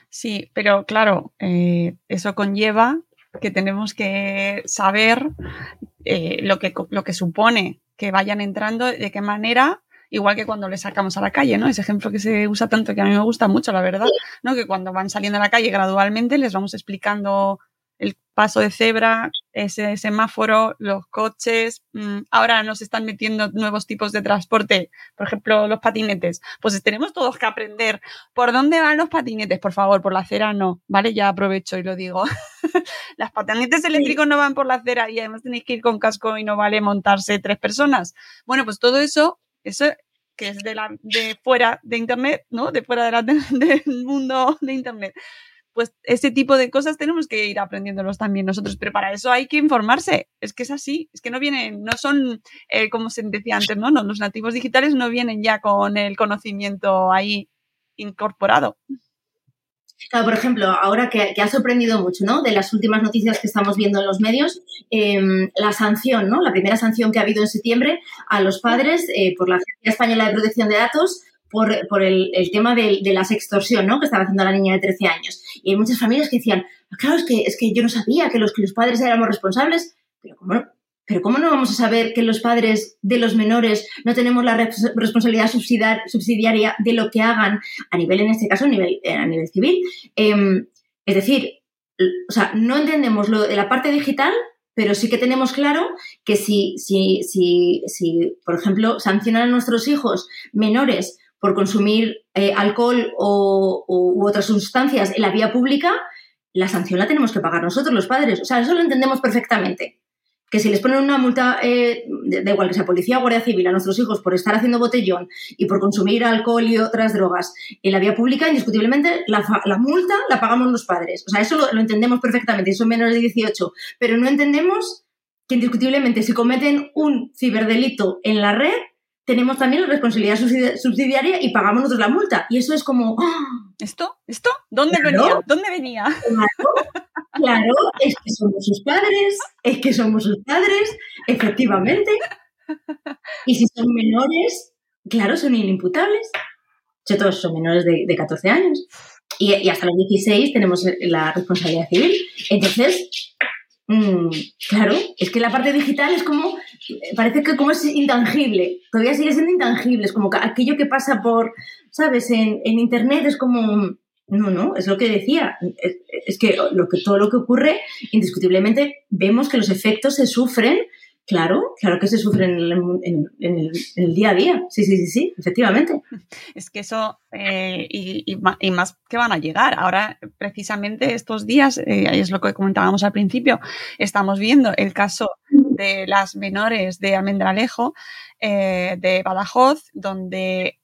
Speaker 3: Sí, pero claro, eso conlleva que tenemos que saber eh, lo, que, lo que supone que vayan entrando, de qué manera, igual que cuando les sacamos a la calle, ¿no? Ese ejemplo que se usa tanto que a mí me gusta mucho, la verdad, ¿no? Que cuando van saliendo a la calle gradualmente les vamos explicando el paso de cebra, ese semáforo, los coches. Mm, ahora nos están metiendo nuevos tipos de transporte, por ejemplo, los patinetes. Pues tenemos todos que aprender por dónde van los patinetes, por favor, por la acera no, ¿vale? Ya aprovecho y lo digo. Las patinetes eléctricos no van por la acera y además tenéis que ir con casco y no vale montarse tres personas. Bueno, pues todo eso, eso que es de, la, de fuera de Internet, ¿no? De fuera de la, del mundo de Internet pues ese tipo de cosas tenemos que ir aprendiéndolos también nosotros, pero para eso hay que informarse. Es que es así, es que no vienen, no son, eh, como se decía antes, ¿no? no, los nativos digitales no vienen ya con el conocimiento ahí incorporado.
Speaker 4: Claro, por ejemplo, ahora que, ha sorprendido mucho, ¿no? De las últimas noticias que estamos viendo en los medios, em, la sanción, ¿no? La primera sanción que ha habido en septiembre a los padres eh, por la Agencia Española de Protección de Datos por, el, tema de, la sextorsión, ¿no? Que estaba haciendo la niña de 13 años. Y hay muchas familias que decían, ah, claro, es que, es que yo no sabía que los, que los padres éramos responsables, pero ¿cómo no? Pero ¿cómo no vamos a saber que los padres de los menores no tenemos la responsabilidad subsidiaria de lo que hagan a nivel, en este caso, a nivel, eh, a nivel civil? Em, es decir, o sea, no entendemos lo de la parte digital, pero sí que tenemos claro que si, si, si, si por ejemplo, sancionan a nuestros hijos menores por consumir eh, alcohol o, u otras sustancias en la vía pública, la sanción la tenemos que pagar nosotros, los padres. O sea, eso lo entendemos perfectamente. Que si les ponen una multa, eh, da igual que sea policía o guardia civil, a nuestros hijos por estar haciendo botellón y por consumir alcohol y otras drogas en la vía pública, indiscutiblemente la, multa la pagamos los padres. O sea, eso lo, lo entendemos perfectamente, son menores de 18. Pero no entendemos que indiscutiblemente si cometen un ciberdelito en la red, tenemos también la responsabilidad subsidiaria y pagamos nosotros la multa. Y eso es como... ¡ah!
Speaker 3: ¿Esto? ¿Esto? ¿Dónde venía? ¿Dónde venía?
Speaker 4: Claro, es que somos sus padres, es que somos sus padres, efectivamente. Y si son menores, claro, son inimputables. O todos son menores de, 14 años. Y, y, hasta los 16 tenemos la responsabilidad civil. Entonces, Mm, claro, es que la parte digital es como, parece que como es intangible, todavía sigue siendo intangible, es como aquello que pasa por, ¿sabes? En, Internet es como, no, no, es lo que decía, es, que, lo que todo lo que ocurre, indiscutiblemente, vemos que los efectos se sufren Claro, claro que se sufre en el, día a día. Sí, sí, sí, sí, efectivamente.
Speaker 3: Es que eso, eh, y, más que van a llegar. Ahora, precisamente estos días, eh, es lo que comentábamos al principio, estamos viendo el caso de las menores de Almendralejo, eh, de Badajoz, donde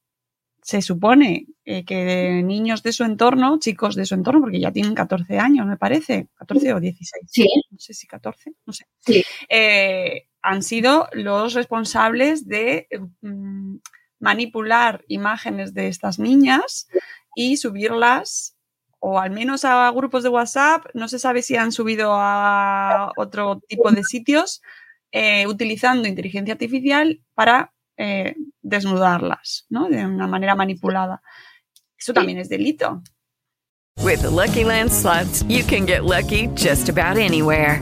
Speaker 3: se supone que niños de su entorno, chicos de su entorno, porque ya tienen 14 años, me parece, 14 o 16.
Speaker 4: Sí.
Speaker 3: No sé si 14, no sé. Sí han sido los responsables de mm, manipular imágenes de estas niñas y subirlas o al menos a grupos de WhatsApp, no se sabe si han subido a otro tipo de sitios, eh, utilizando inteligencia artificial para eh, desnudarlas, ¿no? De una manera manipulada. Eso también es delito.
Speaker 6: With Lucky Land you can get lucky just about anywhere.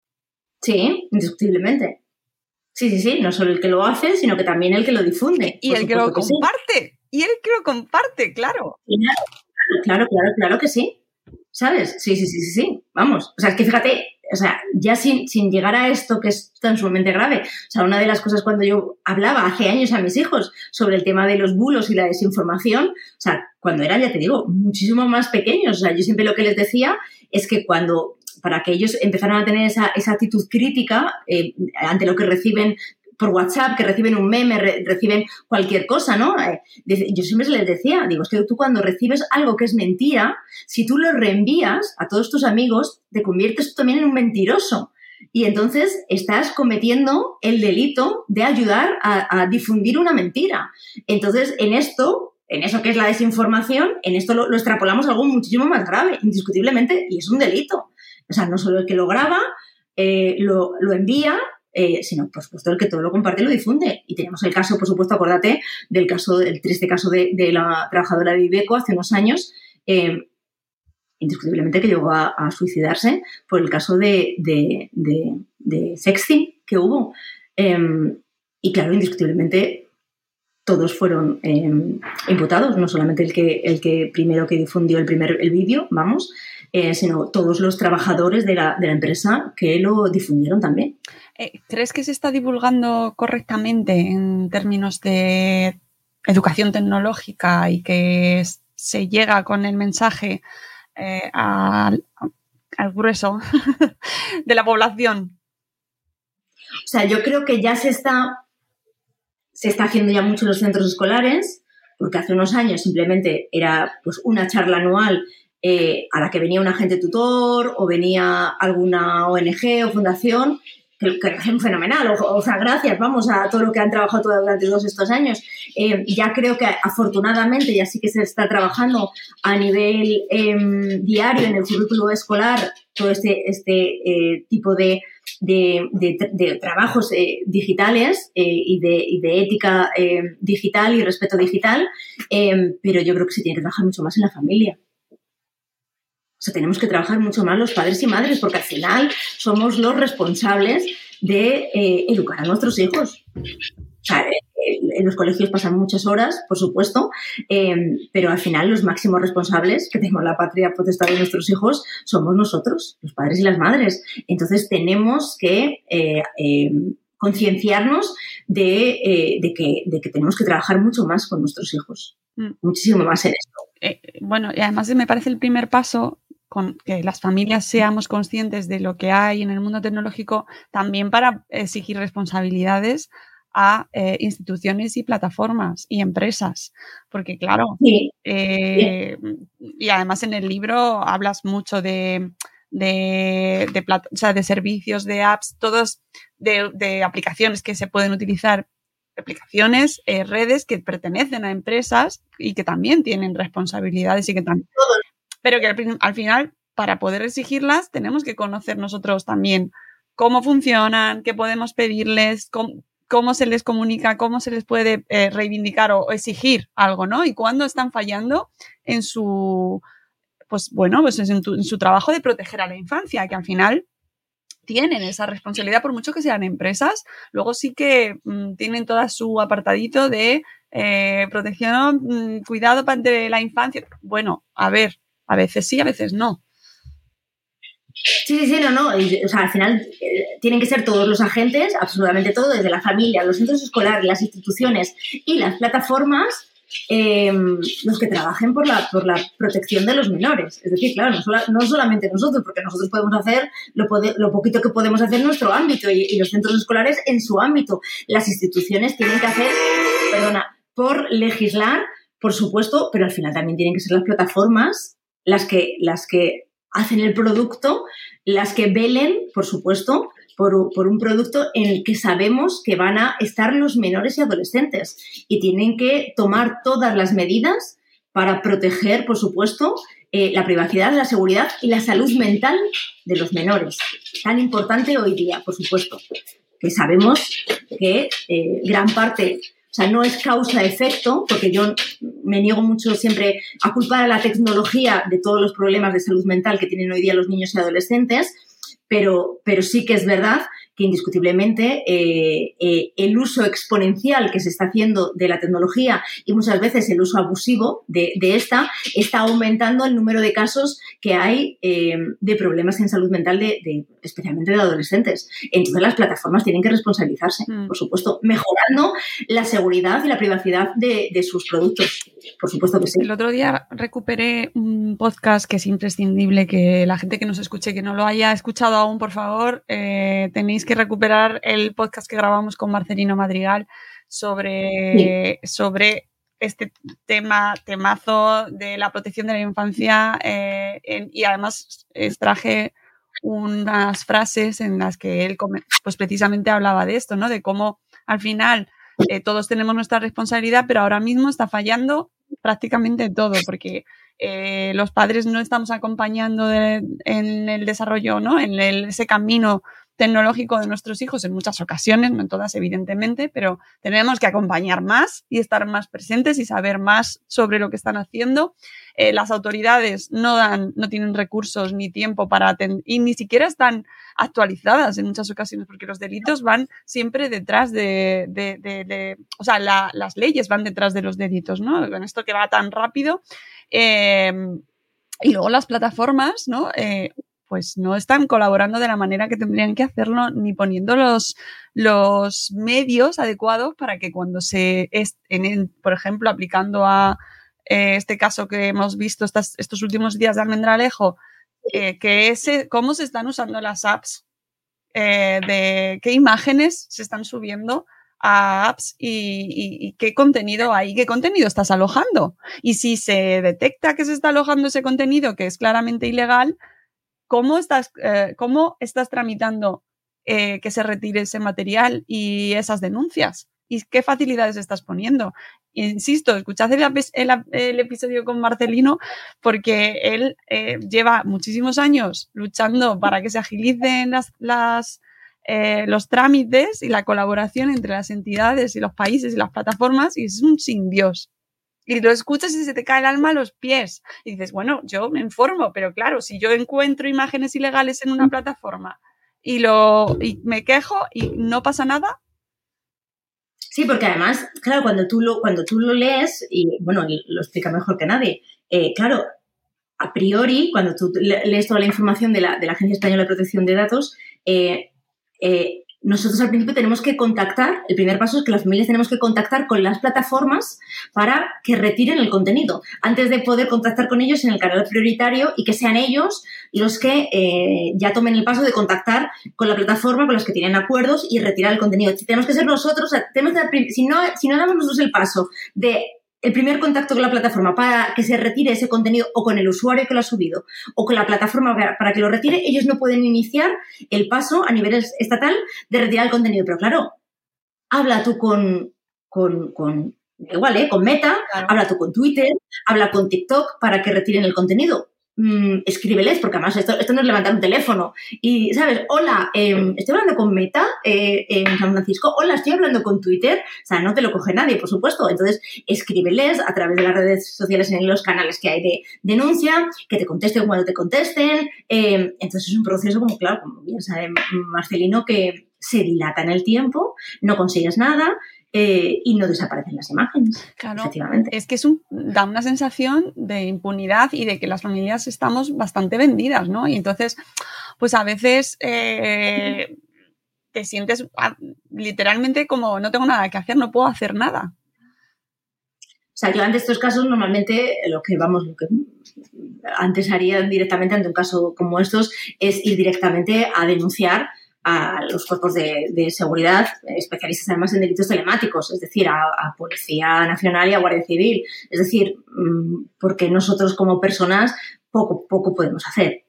Speaker 4: Sí, indiscutiblemente. Sí, sí, sí, no solo el que lo hace, sino que también el que lo difunde.
Speaker 3: Y el que lo comparte. Y el que lo comparte, claro.
Speaker 4: Claro, claro, claro, claro que sí. ¿Sabes? Sí, sí, sí, sí, sí. Vamos. O sea, es que fíjate, o sea, ya sin, sin llegar a esto que es tan sumamente grave. O sea, una de las cosas cuando yo hablaba hace años a mis hijos sobre el tema de los bulos y la desinformación, o sea, cuando eran, ya te digo, muchísimo más pequeños. O sea, yo siempre lo que les decía es que cuando para que ellos empezaran a tener esa, actitud crítica eh, ante lo que reciben por WhatsApp, que reciben un meme, reciben cualquier cosa, ¿no? Eh, yo siempre les decía, digo, es que tú cuando recibes algo que es mentira, si tú lo reenvías a todos tus amigos, te conviertes también en un mentiroso. Y entonces estás cometiendo el delito de ayudar a, difundir una mentira. Entonces, en esto, en eso que es la desinformación, en esto lo, lo extrapolamos a algo muchísimo más grave, indiscutiblemente, y es un delito. O sea, no solo el que lo graba, eh, lo, lo envía eh, sino por supuesto el que todo lo comparte y lo difunde. Y tenemos el caso, por supuesto, acuérdate del caso, del triste caso de, la trabajadora de Ibeco hace unos años, eh, indiscutiblemente que llegó a, suicidarse por el caso de, de, sexting que hubo. Em, y claro, indiscutiblemente todos fueron em, imputados, no solamente el que, el que primero que difundió el primer el vídeo, vamos, eh, sino todos los trabajadores de la, de la, empresa que lo difundieron también.
Speaker 3: Eh, ¿Crees que se está divulgando correctamente en términos de educación tecnológica y que se llega con el mensaje eh, al, grueso de la población?
Speaker 4: O sea, yo creo que ya se está, se está haciendo ya mucho en los centros escolares, porque hace unos años simplemente era pues, una charla anual eh, a la que venía un agente tutor o venía alguna ONG o fundación que, que hacen fenomenal. O, sea, gracias, vamos, a todo lo que han trabajado durante todos estos años. Eh, ya creo que afortunadamente ya sí que se está trabajando a nivel em, diario en el currículo escolar todo este, este eh, tipo de, de, trabajos digitales y, y, de, ética digital y respeto digital, em, pero yo creo que se tiene que trabajar mucho más en la familia. O sea, tenemos que trabajar mucho más los padres y madres porque al final somos los responsables de eh, educar a nuestros hijos. O sea, eh, en los colegios pasan muchas horas, por supuesto, pero al final los máximos responsables que tenemos la patria potestad de nuestros hijos somos nosotros, los padres y las madres. Entonces tenemos que eh, concienciarnos de, que, de, que, tenemos que trabajar mucho más con nuestros hijos, mm. muchísimo más en esto.
Speaker 3: bueno, y además me parece el primer paso con que las familias seamos conscientes de lo que hay en el mundo tecnológico, también para exigir responsabilidades a eh, instituciones y plataformas y empresas. Porque claro, eh, y además en el libro hablas mucho de, de, de, servicios, de apps, todos de, aplicaciones que se pueden utilizar, aplicaciones, eh, redes que pertenecen a empresas y que también tienen responsabilidades y que también pero que al, final, para poder exigirlas, tenemos que conocer nosotros también cómo funcionan, qué podemos pedirles, cómo, se les comunica, cómo se les puede eh, reivindicar o, exigir algo, ¿no? Y cuándo están fallando en su, pues bueno, pues en, su trabajo de proteger a la infancia, que al final tienen esa responsabilidad, por mucho que sean empresas, luego sí que mm, tienen todo su apartadito de eh, protección, mm, cuidado de la infancia. Bueno, a ver, a veces sí, a veces no.
Speaker 4: Sí, sí, sí, no, no. O sea, al final eh, tienen que ser todos los agentes, absolutamente todo, desde la familia, los centros escolares, las instituciones y las plataformas, em, los que trabajen por la, por la protección de los menores. Es decir, claro, no, solamente nosotros, porque nosotros podemos hacer lo, lo poquito que podemos hacer en nuestro ámbito y, los centros escolares en su ámbito. Las instituciones tienen que hacer, perdona, por legislar, por supuesto, pero al final también tienen que ser las plataformas las que, las que hacen el producto, las que velen, por supuesto, por, un producto en el que sabemos que van a estar los menores y adolescentes y tienen que tomar todas las medidas para proteger, por supuesto, eh, la privacidad, la seguridad y la salud mental de los menores. Tan importante hoy día, por supuesto, que sabemos que eh, gran parte o sea, no es causa-efecto, porque yo me niego mucho siempre a culpar a la tecnología de todos los problemas de salud mental que tienen hoy día los niños y adolescentes, pero, pero sí que es verdad que indiscutiblemente eh, eh, el uso exponencial que se está haciendo de la tecnología y muchas veces el uso abusivo de, esta está aumentando el número de casos que hay eh, de problemas en salud mental, de, especialmente de adolescentes. Entonces las plataformas tienen que responsabilizarse, mm. por supuesto, mejorando la seguridad y la privacidad de, sus productos. Por supuesto que sí.
Speaker 3: El otro día recuperé un podcast que es imprescindible que la gente que nos escuche, que no lo haya escuchado aún, por favor, tenéis que recuperar el podcast que grabamos con Marcelino Madrigal sobre, sobre este tema, temazo de la protección de la infancia eh, y además extraje unas frases en las que él pues precisamente hablaba de esto, ¿no? De cómo al final eh, todos tenemos nuestra responsabilidad, pero ahora mismo está fallando prácticamente todo, porque eh, los padres no estamos acompañando en el desarrollo, ¿no? En ese camino tecnológico de nuestros hijos en muchas ocasiones, no en todas evidentemente, pero tenemos que acompañar más y estar más presentes y saber más sobre lo que están haciendo. Eh, las autoridades no dan, no tienen recursos ni tiempo para atender y ni siquiera están actualizadas en muchas ocasiones porque los delitos van siempre detrás de, de, de, o sea, las leyes van detrás de los delitos, ¿no? Con esto que va tan rápido. Eh, y luego las plataformas, ¿no? Eh, pues no están colaborando de la manera que tendrían que hacerlo, ni poniendo los, los medios adecuados para que cuando se, en, por ejemplo, aplicando a eh, este caso que hemos visto estos últimos días de Almendralejo, eh, que ese, cómo se están usando las apps, eh, de qué imágenes se están subiendo a apps y, qué contenido hay, qué contenido estás alojando. Y si se detecta que se está alojando ese contenido que es claramente ilegal, cómo estás, eh, cómo estás tramitando eh, que se retire ese material y esas denuncias y qué facilidades estás poniendo. Insisto, escuchad el, episodio con Marcelino porque él eh, lleva muchísimos años luchando para que se agilicen los trámites y la colaboración entre las entidades y los países y las plataformas y es un sin Dios y lo escuchas y se te cae el alma a los pies. Y dices, bueno, yo me informo, pero claro, si yo encuentro imágenes ilegales en una mm. plataforma y, lo, y me quejo y no pasa nada.
Speaker 4: Sí, porque además, claro, cuando tú lo, cuando tú lo lees, y bueno, lo explica mejor que nadie, eh, claro, a priori, cuando tú lees toda la información de la, de la Agencia Española de Protección de Datos, eh, eh, nosotros al principio tenemos que contactar, el primer paso es que las familias tenemos que contactar con las plataformas para que retiren el contenido, antes de poder contactar con ellos en el canal prioritario y que sean ellos los que eh, ya tomen el paso de contactar con la plataforma con los que tienen acuerdos y retirar el contenido. Tenemos que ser nosotros, tenemos si, no, si no damos nosotros el paso de el primer contacto con la plataforma para que se retire ese contenido o con el usuario que lo ha subido o con la plataforma para que lo retire, ellos no pueden iniciar el paso a nivel estatal de retirar el contenido. Pero claro, habla tú con, con, con igual, ¿eh? Con Meta, habla tú con Twitter, habla con TikTok para que retiren el contenido. Mm, escríbeles, porque además esto, esto no es levantar un teléfono. Y, ¿sabes? Hola, em, estoy hablando con Meta eh, en San Francisco. Hola, estoy hablando con Twitter. O sea, no te lo coge nadie, por supuesto. Entonces, escríbeles a través de las redes sociales en los canales que hay de denuncia, que te contesten cuando te contesten. Em, entonces, es un proceso, como claro, como bien sabe Marcelino, que se dilata en el tiempo, no consigues nada eh, y no desaparecen las imágenes. Claro,
Speaker 3: es que es un, da una sensación de impunidad y de que las familias estamos bastante vendidas, ¿no? Y entonces, pues a veces eh, te sientes ah, literalmente como no tengo nada que hacer, no puedo hacer nada.
Speaker 4: O sea, yo ante estos casos normalmente lo que vamos, lo que antes haría directamente ante un caso como estos es ir directamente a denunciar a los cuerpos de, seguridad, especialistas además en delitos telemáticos, es decir, a, Policía Nacional y a Guardia Civil. Es decir, mm, porque nosotros como personas poco, poco podemos hacer.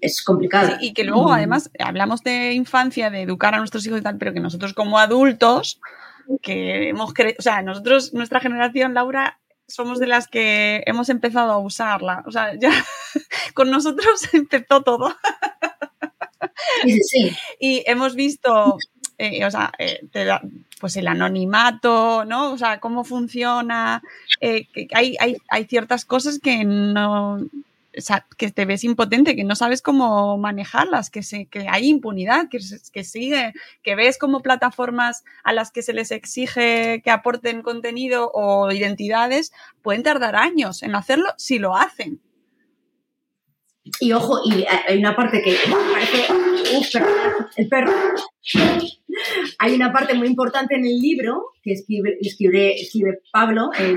Speaker 4: es complicado.
Speaker 3: y que luego, mm. además, hablamos de infancia, de educar a nuestros hijos y tal, pero que nosotros como adultos, que hemos o sea, nosotros, nuestra generación, Laura, somos de las que hemos empezado a usarla. O sea, ya con nosotros empezó todo. Y hemos visto, eh, o sea, eh, pues el anonimato, ¿no? O sea, cómo funciona. Eh, que hay, hay, hay, ciertas cosas que no. que te ves impotente, que no sabes cómo manejarlas, que, se, que hay impunidad, que, que sigue, que ves como plataformas a las que se les exige que aporten contenido o identidades pueden tardar años en hacerlo si lo hacen.
Speaker 4: Y ojo, y hay una parte que parece. Uf, el perro. Hay una parte muy importante en el libro que escribe, escribe, Pablo eh,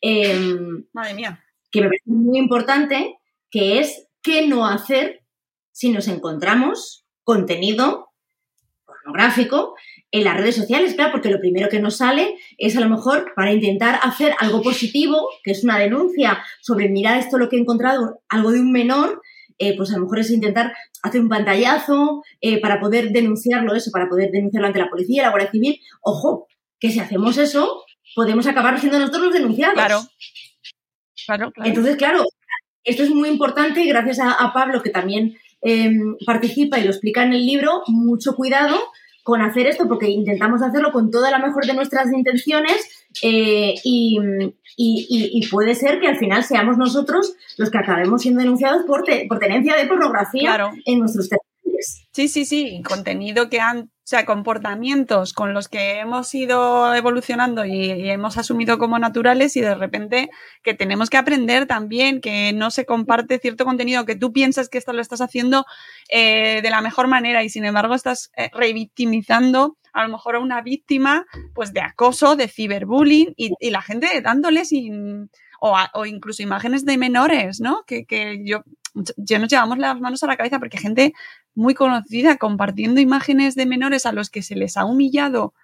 Speaker 3: em, Madre mía.
Speaker 4: Que me parece muy importante, que es qué no hacer si nos encontramos contenido pornográfico en las redes sociales, claro, porque lo primero que nos sale es a lo mejor para intentar hacer algo positivo, que es una denuncia sobre mirar esto lo que he encontrado, algo de un menor, eh, pues a lo mejor es intentar hacer un pantallazo eh, para poder denunciarlo, eso, para poder denunciarlo ante la policía, la Guardia Civil. Ojo, que si hacemos eso, podemos acabar siendo nosotros los denunciados.
Speaker 3: Claro. Claro,
Speaker 4: Entonces, claro, esto es muy importante gracias a, Pablo, que también em, participa y lo explica en el libro, mucho cuidado con hacer esto, porque intentamos hacerlo con toda la mejor de nuestras intenciones eh, y, puede ser que al final seamos nosotros los que acabemos siendo denunciados por, por tenencia de pornografía en nuestros territorios.
Speaker 3: Sí, sí, sí, contenido que han o sea, comportamientos con los que hemos ido evolucionando y, hemos asumido como naturales y de repente que tenemos que aprender también que no se comparte cierto contenido que tú piensas que esto lo estás haciendo eh, de la mejor manera y sin embargo estás eh, revictimizando a lo mejor a una víctima pues de acoso, de ciberbullying y, la gente dándole sin... O, incluso imágenes de menores, ¿no? Que, que yo, ya nos llevamos las manos a la cabeza porque gente muy conocida compartiendo imágenes de menores a los que se les ha humillado.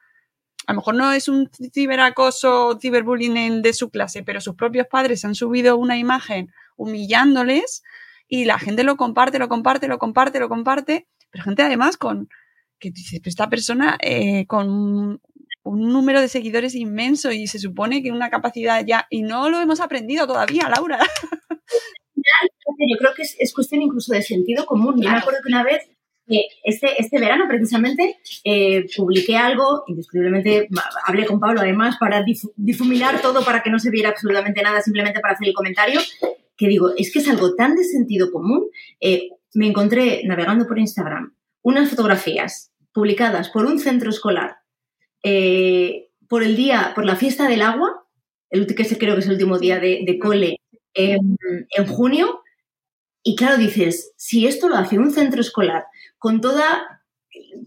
Speaker 3: A lo mejor no es un ciberacoso o ciberbullying de su clase, pero sus propios padres han subido una imagen humillándoles y la gente lo comparte, lo comparte, lo comparte, lo comparte, pero gente además con que dice, esta persona eh, con un número de seguidores inmenso y se supone que una capacidad ya, y no lo hemos aprendido todavía, Laura.
Speaker 4: yo creo que es, cuestión incluso de sentido común. Yo me acuerdo que una vez, eh, este, este verano precisamente, eh, publiqué algo, indiscutiblemente hablé con Pablo además para difuminar todo para que no se viera absolutamente nada, simplemente para hacer el comentario, que digo, es que es algo tan de sentido común. Eh, me encontré navegando por Instagram unas fotografías publicadas por un centro escolar por el día, por la fiesta del agua, el que creo que es el último día de, de cole en, junio. Y claro, dices, si esto lo hace un centro escolar con toda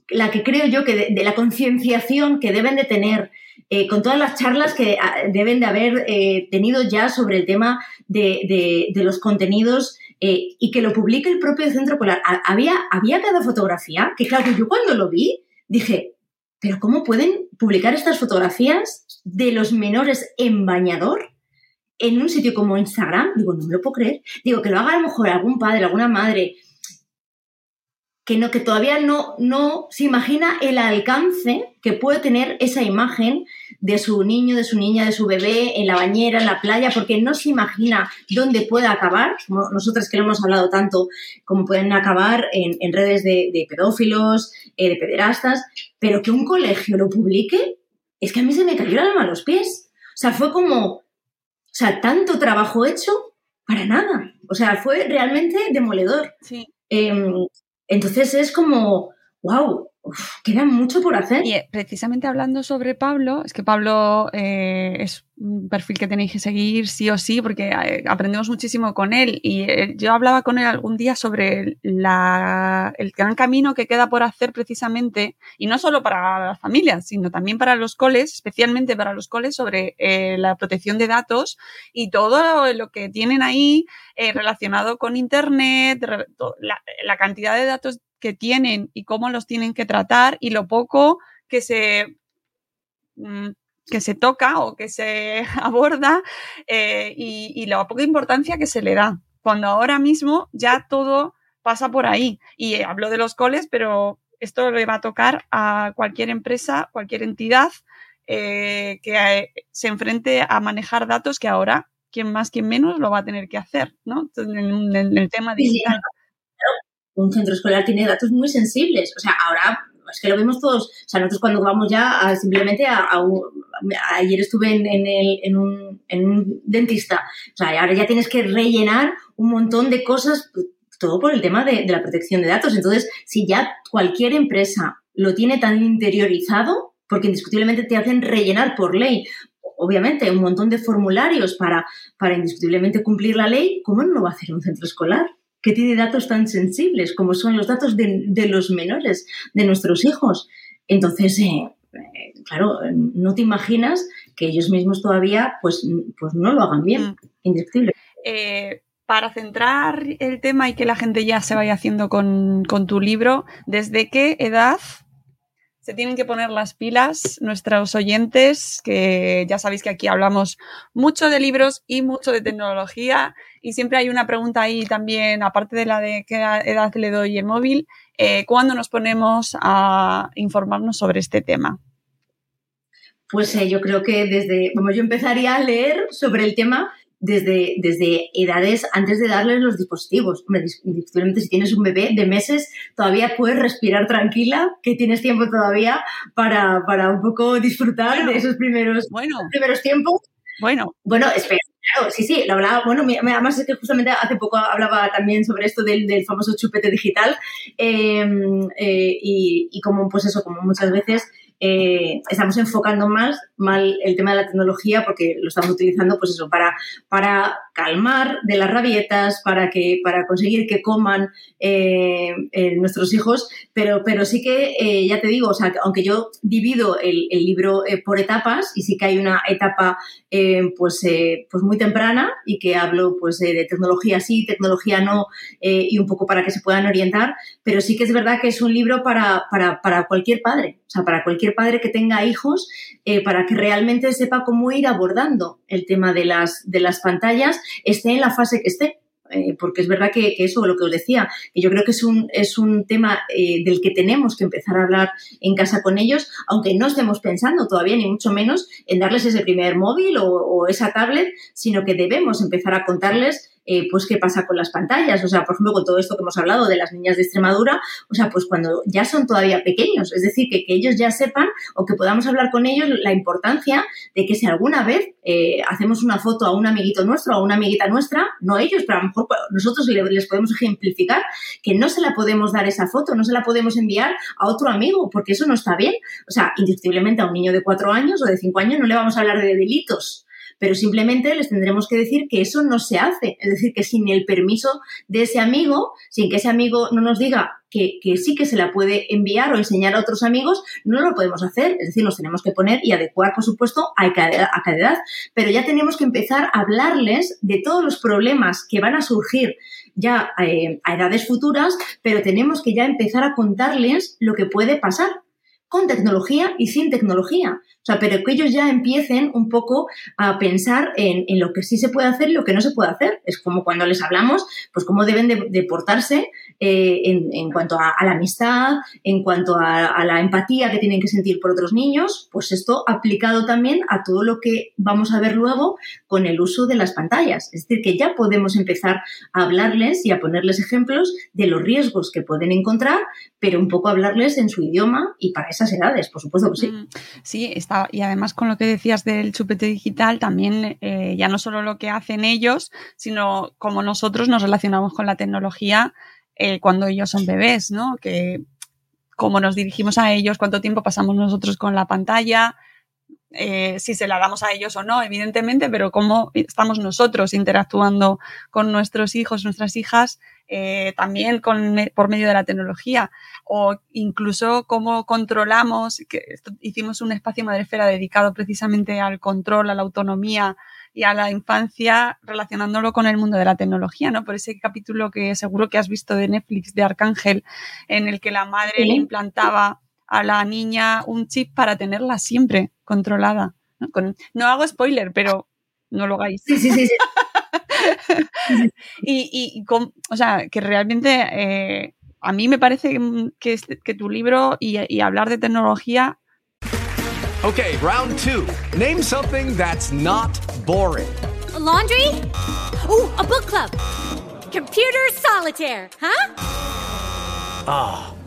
Speaker 4: la que creo yo que de, la concienciación que deben de tener, eh, con todas las charlas que ah, deben de haber eh, tenido ya sobre el tema de, los contenidos eh, y que lo publique el propio centro escolar. Había, había cada fotografía que, claro, yo cuando lo vi dije, pero ¿cómo pueden publicar estas fotografías de los menores en bañador? en un sitio como Instagram, digo, no me lo puedo creer. Digo, que lo haga a lo mejor algún padre, alguna madre, que, no, que todavía no, no se imagina el alcance que puede tener esa imagen de su niño, de su niña, de su bebé en la bañera, en la playa, porque no se imagina dónde puede acabar, como nosotras que lo hemos hablado tanto, como pueden acabar en, redes de, pedófilos, eh, de pederastas, pero que un colegio lo publique, es que a mí se me cayó el alma a los pies. O sea, fue como, o sea, tanto trabajo hecho para nada. O sea, fue realmente demoledor.
Speaker 3: Sí.
Speaker 4: Em, entonces es como, wow, queda mucho por hacer.
Speaker 3: Y eh, precisamente hablando sobre Pablo, es que Pablo eh, es un perfil que tenéis que seguir sí o sí porque eh, aprendemos muchísimo con él y yo hablaba con él algún día sobre el gran camino que queda por hacer precisamente y no solo para las familias sino también para los coles, especialmente para los coles sobre la protección de datos y todo lo que tienen ahí relacionado con Internet, la cantidad de datos que tienen y cómo los tienen que tratar y lo poco que se, mm, que se toca o que se aborda eh, y, la poca importancia que se le da, cuando ahora mismo ya todo pasa por ahí. Y hablo de los coles, pero esto le va a tocar a cualquier empresa, cualquier entidad eh, que eh, se enfrente a manejar datos que ahora, quien más, quien menos, lo va a tener que hacer, ¿no? En, el tema digital
Speaker 4: un centro escolar tiene datos muy sensibles. O sea, ahora es que lo vemos todos. O sea, nosotros cuando vamos ya a, simplemente a, ayer estuve en, el, en, un, en, un, dentista. O sea, ahora ya tienes que rellenar un montón de cosas, todo por el tema de, de la protección de datos. Entonces, si ya cualquier empresa lo tiene tan interiorizado, porque indiscutiblemente te hacen rellenar por ley obviamente, un montón de formularios para, para indiscutiblemente cumplir la ley, ¿cómo no lo va a hacer un centro escolar? Que tiene datos tan sensibles como son los datos de, los menores, de nuestros hijos. Entonces, eh, eh, claro, no te imaginas que ellos mismos todavía pues, pues no lo hagan bien, mm. indiscutible.
Speaker 3: Eh, para centrar el tema y que la gente ya se vaya haciendo con, con tu libro, ¿desde qué edad se tienen que poner las pilas nuestros oyentes, que ya sabéis que aquí hablamos mucho de libros y mucho de tecnología y siempre hay una pregunta ahí también, aparte de la de qué edad le doy el móvil, eh, ¿cuándo nos ponemos a informarnos sobre este tema?
Speaker 4: Pues eh, yo creo que desde, como yo empezaría a leer sobre el tema desde, desde edades antes de darles los dispositivos. Indiscutiblemente, si tienes un bebé de meses, todavía puedes respirar tranquila, que tienes tiempo todavía para, para un poco disfrutar de esos primeros,
Speaker 3: bueno.
Speaker 4: primeros tiempos.
Speaker 3: Bueno.
Speaker 4: Bueno, espera. Claro, sí, sí, lo hablaba, bueno, además es que justamente hace poco hablaba también sobre esto del, del famoso chupete digital em, eh, y, y como, pues eso, como muchas veces eh, estamos enfocando más mal el tema de la tecnología porque lo estamos utilizando pues eso para, para calmar de las rabietas, para que para conseguir que coman eh, eh, nuestros hijos, pero, pero sí que ya te digo, o sea, aunque yo divido el, el libro por etapas y sí que hay una etapa pues, pues muy temprana y que hablo pues de tecnología sí, tecnología no y un poco para que se puedan orientar, pero sí que es verdad que es un libro para, para, para cualquier padre, o sea, para cualquier padre que tenga hijos, eh, para que realmente sepa cómo ir abordando el tema de las, de las pantallas, esté en la fase que esté. Eh, porque es verdad que, eso, lo que os decía, que yo creo que es un, es un tema eh, del que tenemos que empezar a hablar en casa con ellos, aunque no estemos pensando todavía, ni mucho menos, en darles ese primer móvil o esa tablet, sino que debemos empezar a contarles eh, pues qué pasa con las pantallas. O sea, por ejemplo, con todo esto que hemos hablado de las niñas de Extremadura, o sea, pues cuando ya son todavía pequeños, es decir, que, que ellos ya sepan o que podamos hablar con ellos la importancia de que si alguna vez eh, hacemos una foto a un amiguito nuestro, a una amiguita nuestra, no ellos, pero a lo mejor nosotros les podemos ejemplificar que no se la podemos dar esa foto, no se la podemos enviar a otro amigo, porque eso no está bien. O sea, indiscutiblemente a un niño de cuatro años o de cinco años no le vamos a hablar de delitos pero simplemente les tendremos que decir que eso no se hace, es decir, que sin el permiso de ese amigo, sin que ese amigo no nos diga que, sí que se la puede enviar o enseñar a otros amigos, no lo podemos hacer, es decir, nos tenemos que poner y adecuar, por supuesto, a cada, edad, pero ya tenemos que empezar a hablarles de todos los problemas que van a surgir ya eh, a edades futuras, pero tenemos que ya empezar a contarles lo que puede pasar con tecnología y sin tecnología. O sea, pero que ellos ya empiecen un poco a pensar en, en, lo que sí se puede hacer y lo que no se puede hacer. Es como cuando les hablamos, pues cómo deben de, portarse eh, en, cuanto a, la amistad, en cuanto a, a, la empatía que tienen que sentir por otros niños, pues esto aplicado también a todo lo que vamos a ver luego con el uso de las pantallas. Es decir, que ya podemos empezar a hablarles y a ponerles ejemplos de los riesgos que pueden encontrar, pero un poco hablarles en su idioma y para esas edades, por supuesto que sí. Mm,
Speaker 3: sí, está y además con lo que decías del chupete digital, también eh, ya no solo lo que hacen ellos, sino como nosotros nos relacionamos con la tecnología eh, cuando ellos son bebés, ¿no? Que cómo nos dirigimos a ellos, cuánto tiempo pasamos nosotros con la pantalla, eh, si se la damos a ellos o no, evidentemente, pero cómo estamos nosotros interactuando con nuestros hijos, nuestras hijas, eh, también con, por medio de la tecnología, o incluso cómo controlamos, que hicimos un espacio Madrefera dedicado precisamente al control, a la autonomía y a la infancia, relacionándolo con el mundo de la tecnología, ¿no? Por ese capítulo que seguro que has visto de Netflix de Arcángel, en el que la madre le implantaba a la niña un chip para tenerla siempre controlada. No, no hago spoiler, pero no lo hagáis.
Speaker 4: Sí, sí, sí.
Speaker 3: y, y o sea, que realmente eh, a mí me parece que, que tu libro y, y hablar de tecnología.
Speaker 7: Ok, round two. Name something that's not boring.
Speaker 8: A laundry? Oh, a book club. Computer solitaire, huh?
Speaker 7: Ah.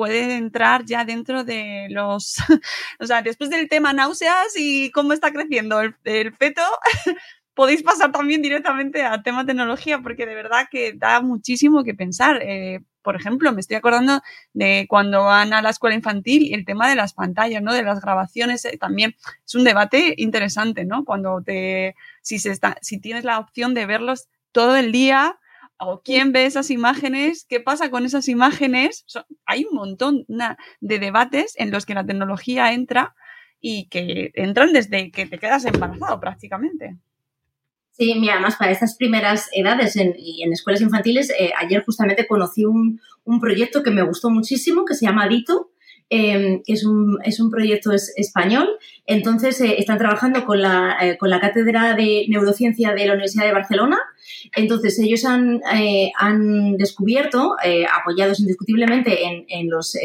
Speaker 3: Puede entrar ya dentro de los, o sea, después del tema náuseas y cómo está creciendo el, el feto, podéis pasar también directamente al tema tecnología porque de verdad que da muchísimo que pensar. Eh, por ejemplo, me estoy acordando de cuando van a la escuela infantil y el tema de las pantallas, ¿no? De las grabaciones, eh, también es un debate interesante, ¿no? Cuando te, si se está, si tienes la opción de verlos todo el día, o quién ve esas imágenes, qué pasa con esas imágenes. hay un montón de debates en los que la tecnología entra y que entran desde que te quedas embarazado prácticamente.
Speaker 4: Sí, mira, además para estas primeras edades y en escuelas infantiles, eh, ayer justamente conocí un, un, proyecto que me gustó muchísimo, que se llama Dito, eh, que es un, es un proyecto español. Entonces, eh, están trabajando con la, eh, con la Cátedra de Neurociencia de la Universidad de Barcelona. Entonces, ellos han, eh, han descubierto, apoyados indiscutiblemente en, en los,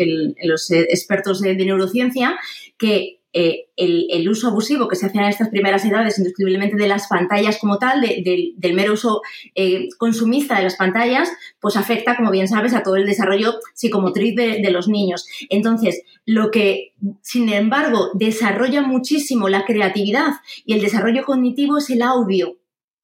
Speaker 4: los expertos de neurociencia, que eh, el, uso abusivo que se hace en estas primeras edades, indiscutiblemente de las pantallas como tal, del mero uso eh, consumista de las pantallas, pues afecta, como bien sabes, a todo el desarrollo psicomotriz de, de, los niños. Entonces, lo que, sin embargo, desarrolla muchísimo la creatividad y el desarrollo cognitivo es el audio.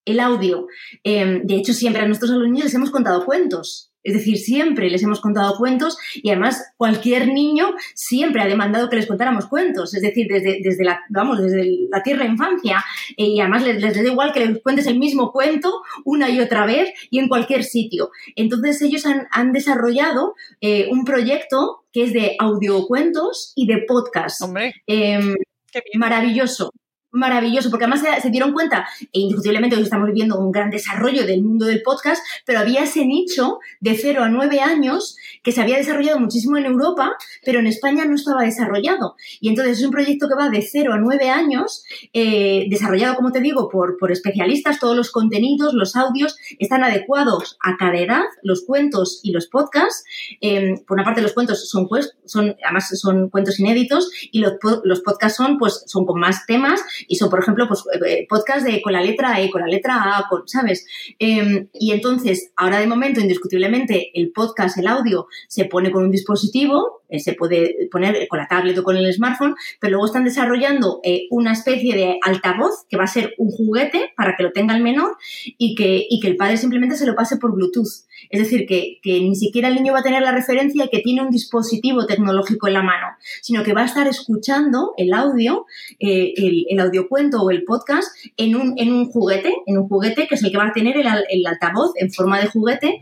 Speaker 4: El audio. Eh, de hecho, siempre a nuestros alumnos les hemos contado cuentos. Es decir, siempre les hemos contado cuentos y además cualquier niño siempre ha demandado que les contáramos cuentos. Es decir, desde, desde la, vamos, desde la tierra infancia. y además les, les, da igual que les cuentes el mismo cuento una y otra vez y en cualquier sitio. Entonces ellos han, han desarrollado eh, un proyecto que es de audiocuentos y de podcast.
Speaker 3: Hombre.
Speaker 4: Eh, maravilloso maravilloso, porque además se, dieron cuenta, e indiscutiblemente hoy estamos viviendo un gran desarrollo del mundo del podcast, pero había ese nicho de 0 a 9 años que se había desarrollado muchísimo en Europa, pero en España no estaba desarrollado. Y entonces es un proyecto que va de 0 a 9 años, eh, desarrollado, como te digo, por, por especialistas, todos los contenidos, los audios están adecuados a cada edad, los cuentos y los podcasts. Eh, por una parte, los cuentos son, pues, son, además son cuentos inéditos y los, los podcasts son, pues, son con más temas y son, por ejemplo, pues, eh, podcast de con la letra E, con la letra A, con, ¿sabes? Em, y entonces, ahora de momento, indiscutiblemente, el podcast, el audio, se pone con un dispositivo, eh, se puede poner con la tablet o con el smartphone, pero luego están desarrollando eh, una especie de altavoz que va a ser un juguete para que lo tenga el menor y que, y que el padre simplemente se lo pase por Bluetooth. Es decir, que, que, ni siquiera el niño va a tener la referencia que tiene un dispositivo tecnológico en la mano, sino que va a estar escuchando el audio, eh, el, el, audiocuento o el podcast en un, en un juguete, en un juguete que es el que va a tener el, altavoz en forma de juguete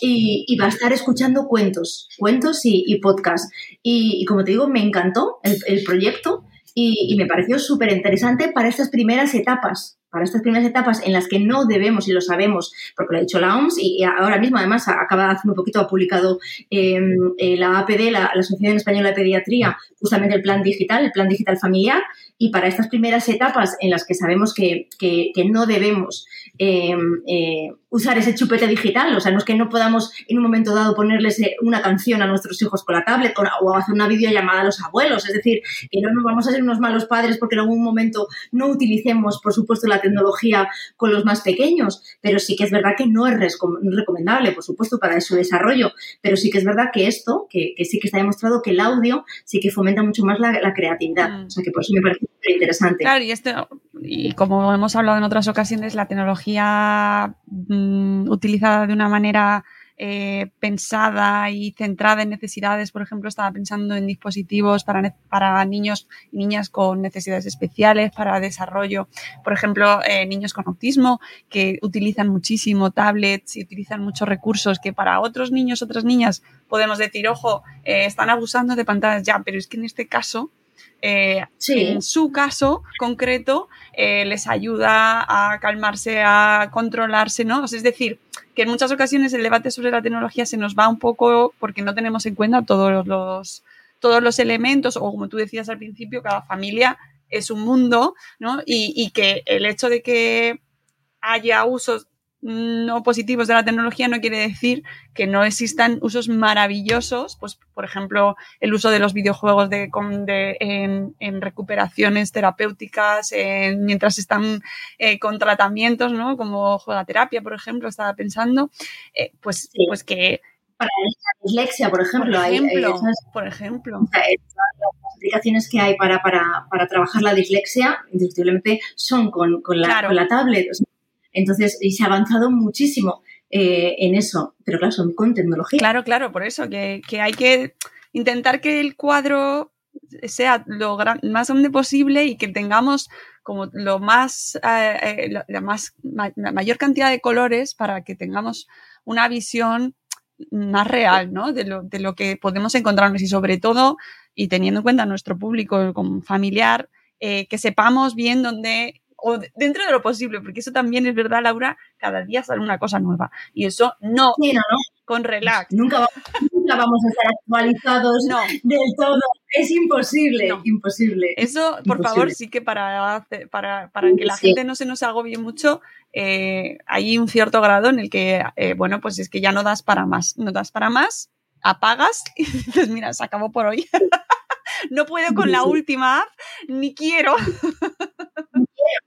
Speaker 4: y, va a estar escuchando cuentos, cuentos y, y podcast. Y, como te digo, me encantó el proyecto y, me pareció súper interesante para estas primeras etapas para estas primeras etapas en las que no debemos, y lo sabemos, porque lo ha dicho la OMS, y ahora mismo además acaba hace un poquito, ha publicado eh, la APD, la, la, Asociación Española de Pediatría, justamente el plan digital, el plan digital familiar, y para estas primeras etapas en las que sabemos que, que, que no debemos eh, eh, usar ese chupete digital, o sea, no es que no podamos en un momento dado ponerles eh, una canción a nuestros hijos con la tablet o, hacer una videollamada a los abuelos, es decir, que no nos vamos a ser unos malos padres porque en algún momento no utilicemos, por supuesto, la tecnología con los más pequeños, pero sí que es verdad que no es recomendable, por supuesto, para su desarrollo, pero sí que es verdad que esto, que, que sí que está demostrado que el audio sí que fomenta mucho más la, la creatividad, mm. o sea que por eso me parece interesante.
Speaker 3: Claro, y esto, y como hemos hablado en otras ocasiones, la tecnología mmm, utilizada de una manera eh, pensada y centrada en necesidades. Por ejemplo, estaba pensando en dispositivos para, para niños y niñas con necesidades especiales, para desarrollo. Por ejemplo, eh, niños con autismo que utilizan muchísimo tablets y utilizan muchos recursos que para otros niños, otras niñas, podemos decir, ojo, eh, están abusando de pantallas ya, pero es que en este caso eh, en su caso concreto eh, les ayuda a calmarse, a controlarse, ¿no? Es decir, que en muchas ocasiones el debate sobre la tecnología se nos va un poco porque no tenemos en cuenta todos los, todos los elementos, o como tú decías al principio, cada familia es un mundo, ¿no? Y que el hecho de que haya usos no positivos de la tecnología no quiere decir que no existan usos maravillosos, pues por ejemplo el uso de los videojuegos de, de en, en, recuperaciones terapéuticas en, mientras están eh, con tratamientos, ¿no? Como juegaterapia, por ejemplo, estaba pensando, eh, pues, sí. pues que
Speaker 4: para la dislexia, por ejemplo,
Speaker 3: por ejemplo,
Speaker 4: hay,
Speaker 3: hay esas, por ejemplo.
Speaker 4: las aplicaciones que hay para, para, para trabajar la dislexia, indiscutiblemente son con, con, la, claro. con la tablet. O sea, entonces, y se ha avanzado muchísimo. eh, en eso, pero claro, son con tecnología.
Speaker 3: Claro, claro, por eso, que, hay que intentar que el cuadro sea lo más grande posible y que tengamos como lo más, eh, la, más la mayor cantidad de colores para que tengamos una visión más real, ¿no? De lo, de lo que podemos encontrarnos y sobre todo, y teniendo en cuenta nuestro público como familiar, eh, que sepamos bien dónde, o dentro de lo posible, porque eso también es verdad, Laura, cada día sale una cosa nueva. Y eso no, con relax.
Speaker 4: Nunca, vamos a estar actualizados del todo. Es imposible, imposible.
Speaker 3: Eso, por favor, sí que para, para, para que la gente no se nos agobie mucho, eh, hay un cierto grado en el que, eh, bueno, pues es que ya no das para más. No das para más, apagas y dices, mira, se acabó por hoy. no puedo con la última app, ni quiero.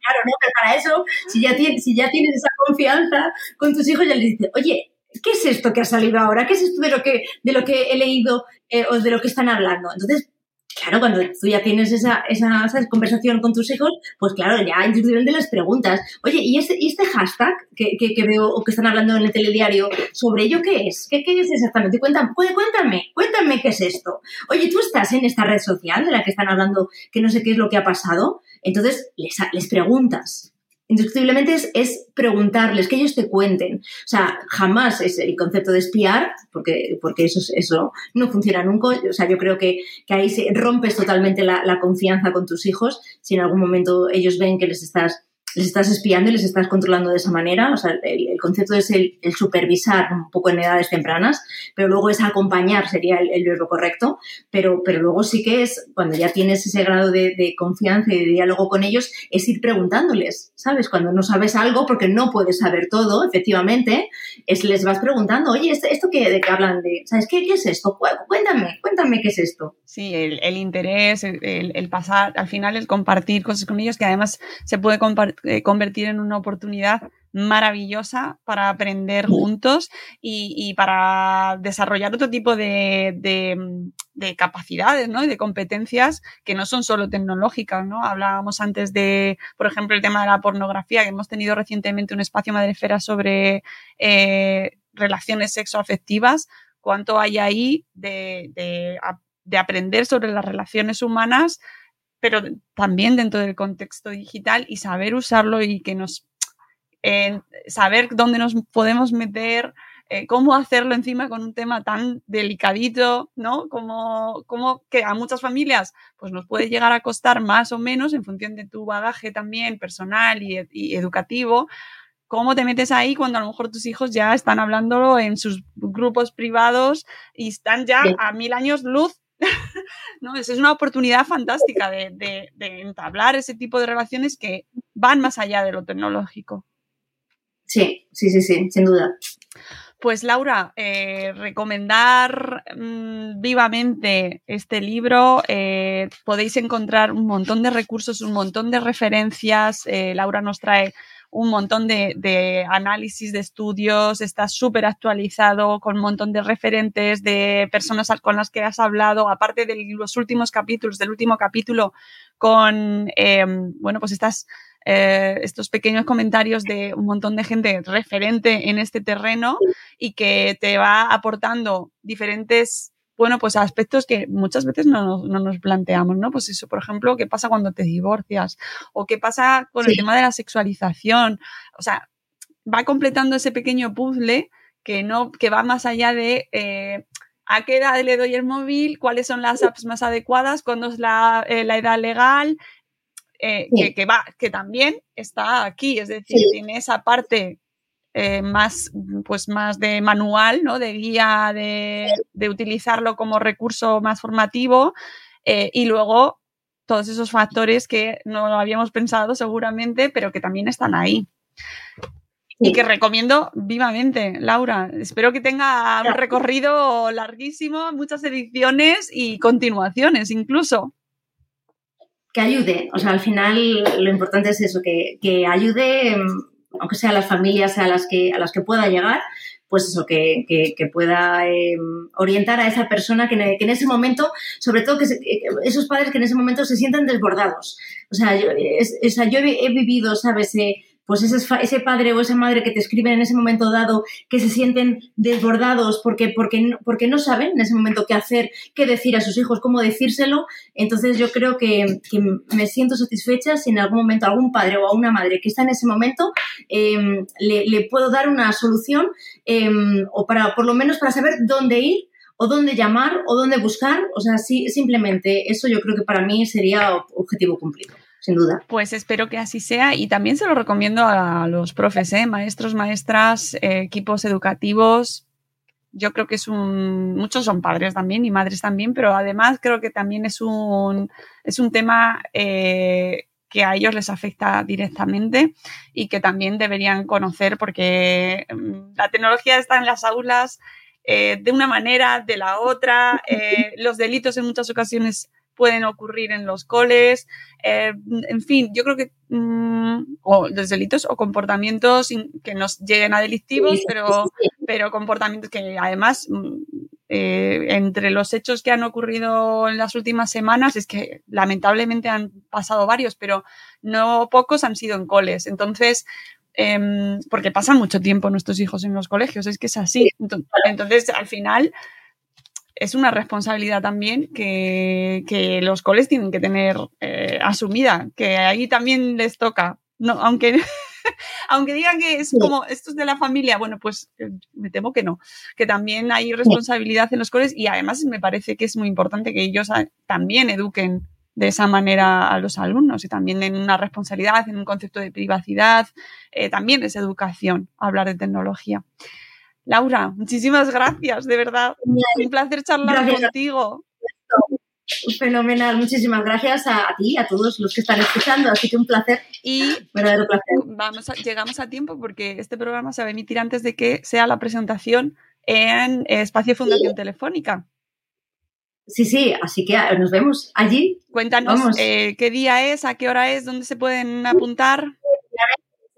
Speaker 4: Claro, no, pero para eso, si ya, tienes, si ya tienes esa confianza con tus hijos, ya les dices, oye, ¿qué es esto que ha salido ahora? ¿Qué es esto de lo que, de lo que he leído eh, o de lo que están hablando? Entonces, claro, cuando tú ya tienes esa, esa, conversación con tus hijos, pues claro, ya individualmente les preguntas, oye, ¿y este, este hashtag que, que, veo o que están hablando en el telediario, sobre ello qué es? ¿Qué, qué es exactamente? Cuéntame, cuéntame, cuéntame qué es esto. Oye, ¿tú estás en esta red social de la que están hablando que no sé qué es lo que ha pasado? Entonces, les, les preguntas, indiscutiblemente es, preguntarles, que ellos te cuenten. O sea, jamás es el concepto de espiar, porque, porque eso, eso no funciona nunca. O sea, yo creo que, ahí se rompes totalmente la, confianza con tus hijos si en algún momento ellos ven que les estás les estás espiando y les estás controlando de esa manera. O sea, el, concepto es el, supervisar un poco en edades tempranas, pero luego es acompañar, sería el, verbo correcto. Pero, pero luego sí que es, cuando ya tienes ese grado de, confianza y de diálogo con ellos, es ir preguntándoles, ¿sabes? Cuando no sabes algo, porque no puedes saber todo, efectivamente, es les vas preguntando, oye, ¿esto, qué, de qué hablan? De, ¿Sabes qué, qué es esto? Cuéntame, cuéntame qué es esto.
Speaker 3: Sí, el, interés, el pasar, al final el compartir cosas con ellos, que además se puede compartir eh, convertir en una oportunidad maravillosa para aprender juntos y, para desarrollar otro tipo de, capacidades ¿no? y de competencias que no son solo tecnológicas. ¿no? Hablábamos antes de, por ejemplo, el tema de la pornografía, que hemos tenido recientemente un espacio madrefera sobre eh, relaciones sexoafectivas. ¿Cuánto hay ahí de aprender sobre las relaciones humanas? Pero también dentro del contexto digital y saber usarlo y que nos saber dónde nos podemos meter, eh, cómo hacerlo encima con un tema tan delicadito, ¿no? Como, como, que a muchas familias pues nos puede llegar a costar más o menos en función de tu bagaje también personal y, educativo. ¿Cómo te metes ahí cuando a lo mejor tus hijos ya están hablándolo en sus grupos privados y están ya a mil años luz ¿no? Es, una oportunidad fantástica de, entablar ese tipo de relaciones que van más allá de lo tecnológico.
Speaker 4: Sí, sí, sí, sí, sin duda.
Speaker 3: Pues Laura, eh, recomendar mm, vivamente este libro. Eh, podéis encontrar un montón de recursos, un montón de referencias. Eh, Laura nos trae un montón de, análisis de estudios, está súper actualizado con un montón de referentes de personas con las que has hablado, aparte de los últimos capítulos, del último capítulo con, em, bueno, pues estas, eh, estos pequeños comentarios de un montón de gente referente en este terreno y que te va aportando diferentes bueno, pues aspectos que muchas veces no, nos planteamos, ¿no? Pues eso, por ejemplo, ¿qué pasa cuando te divorcias? ¿O qué pasa con el tema de la sexualización? O sea, va completando ese pequeño puzzle que, no, que va más allá de eh, a qué edad le doy el móvil, cuáles son las apps más adecuadas, cuándo es la, eh, edad legal, eh, que, va, que también está aquí, es decir, tiene esa parte eh, más, pues más de manual, ¿no? De guía, de, utilizarlo como recurso más formativo eh, y luego todos esos factores que no habíamos pensado seguramente, pero que también están ahí. Y que recomiendo vivamente, Laura. Espero que tenga un recorrido larguísimo, muchas ediciones y continuaciones incluso.
Speaker 4: Que ayude, o sea, al final lo importante es eso, que, que ayude aunque sea las familias a las que, a las que pueda llegar, pues eso, que, que, pueda em, orientar a esa persona que, en ese momento, sobre todo que, esos padres que en ese momento se sientan desbordados. O sea, yo, yo he, vivido, ¿sabes? Eh, pues ese, ese padre o esa madre que te escriben en ese momento dado, que se sienten desbordados porque, porque, porque no saben en ese momento qué hacer, qué decir a sus hijos, cómo decírselo. Entonces yo creo que, me siento satisfecha si en algún momento algún padre o a una madre que está en ese momento em, le, puedo dar una solución em, o para por lo menos para saber dónde ir o dónde llamar o dónde buscar. O sea, sí, simplemente eso yo creo que para mí sería objetivo cumplido sin duda.
Speaker 3: Pues espero que así sea y también se lo recomiendo a los profes, ¿eh? maestros, maestras, eh, equipos educativos. Yo creo que es un, muchos son padres también y madres también, pero además creo que también es un, es un tema eh, que a ellos les afecta directamente y que también deberían conocer porque mm, la tecnología está en las aulas de una manera, de la otra, los delitos en muchas ocasiones pueden ocurrir en los coles, eh, en fin, yo creo que mm, o los delitos o comportamientos que nos lleguen a delictivos, pero, pero comportamientos que además mm, eh, entre los hechos que han ocurrido en las últimas semanas es que lamentablemente han pasado varios, pero no pocos han sido en coles. Entonces, em, porque pasan mucho tiempo nuestros hijos en los colegios, es que es así. Entonces, al final, es una responsabilidad también que, los coles tienen que tener eh, asumida, que ahí también les toca. No, aunque, aunque digan que es como esto es de la familia, bueno, pues eh, me temo que no, que también hay responsabilidad en los coles y además me parece que es muy importante que ellos también eduquen de esa manera a los alumnos y también en una responsabilidad, en un concepto de privacidad, eh, también es educación hablar de tecnología. Laura, muchísimas gracias, de verdad. Un placer charlar contigo.
Speaker 4: Fenomenal, muchísimas gracias a, ti, a todos los que están escuchando, así que un placer.
Speaker 3: Y
Speaker 4: verdadero placer.
Speaker 3: Vamos llegamos a tiempo porque este programa se va a emitir antes de que sea la presentación en Espacio Fundación Telefónica.
Speaker 4: Sí, sí, así que nos vemos allí.
Speaker 3: Cuéntanos eh, qué día es, a qué hora es, dónde se pueden apuntar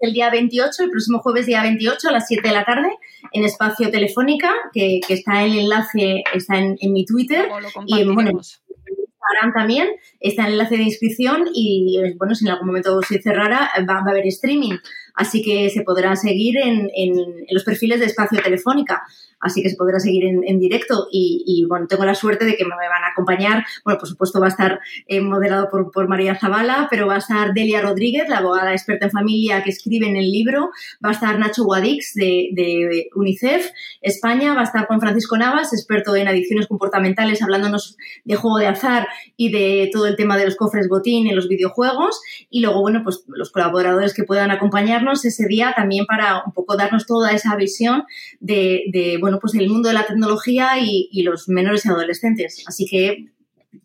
Speaker 4: el día 28, el próximo jueves día 28 a las 7 de la tarde en Espacio Telefónica, que, está el enlace, está en, mi Twitter. Y bueno, en Instagram también, está el enlace de inscripción y bueno, si en algún momento se cerrara va, va a haber streaming, así que se podrá seguir en, en los perfiles de Espacio Telefónica. Así que se podrá seguir en, directo y, bueno, tengo la suerte de que me van a acompañar, bueno, por supuesto va a estar eh, moderado por, María Zavala, pero va a estar Delia Rodríguez, la abogada experta en familia que escribe en el libro, va a estar Nacho Guadix de, UNICEF España, va a estar Juan Francisco Navas, experto en adicciones comportamentales, hablándonos de juego de azar y de todo el tema de los cofres botín en los videojuegos. Y luego, bueno, pues los colaboradores que puedan acompañarnos ese día también para un poco darnos toda esa visión de, bueno, pues el mundo de la tecnología y, los menores y adolescentes. Así que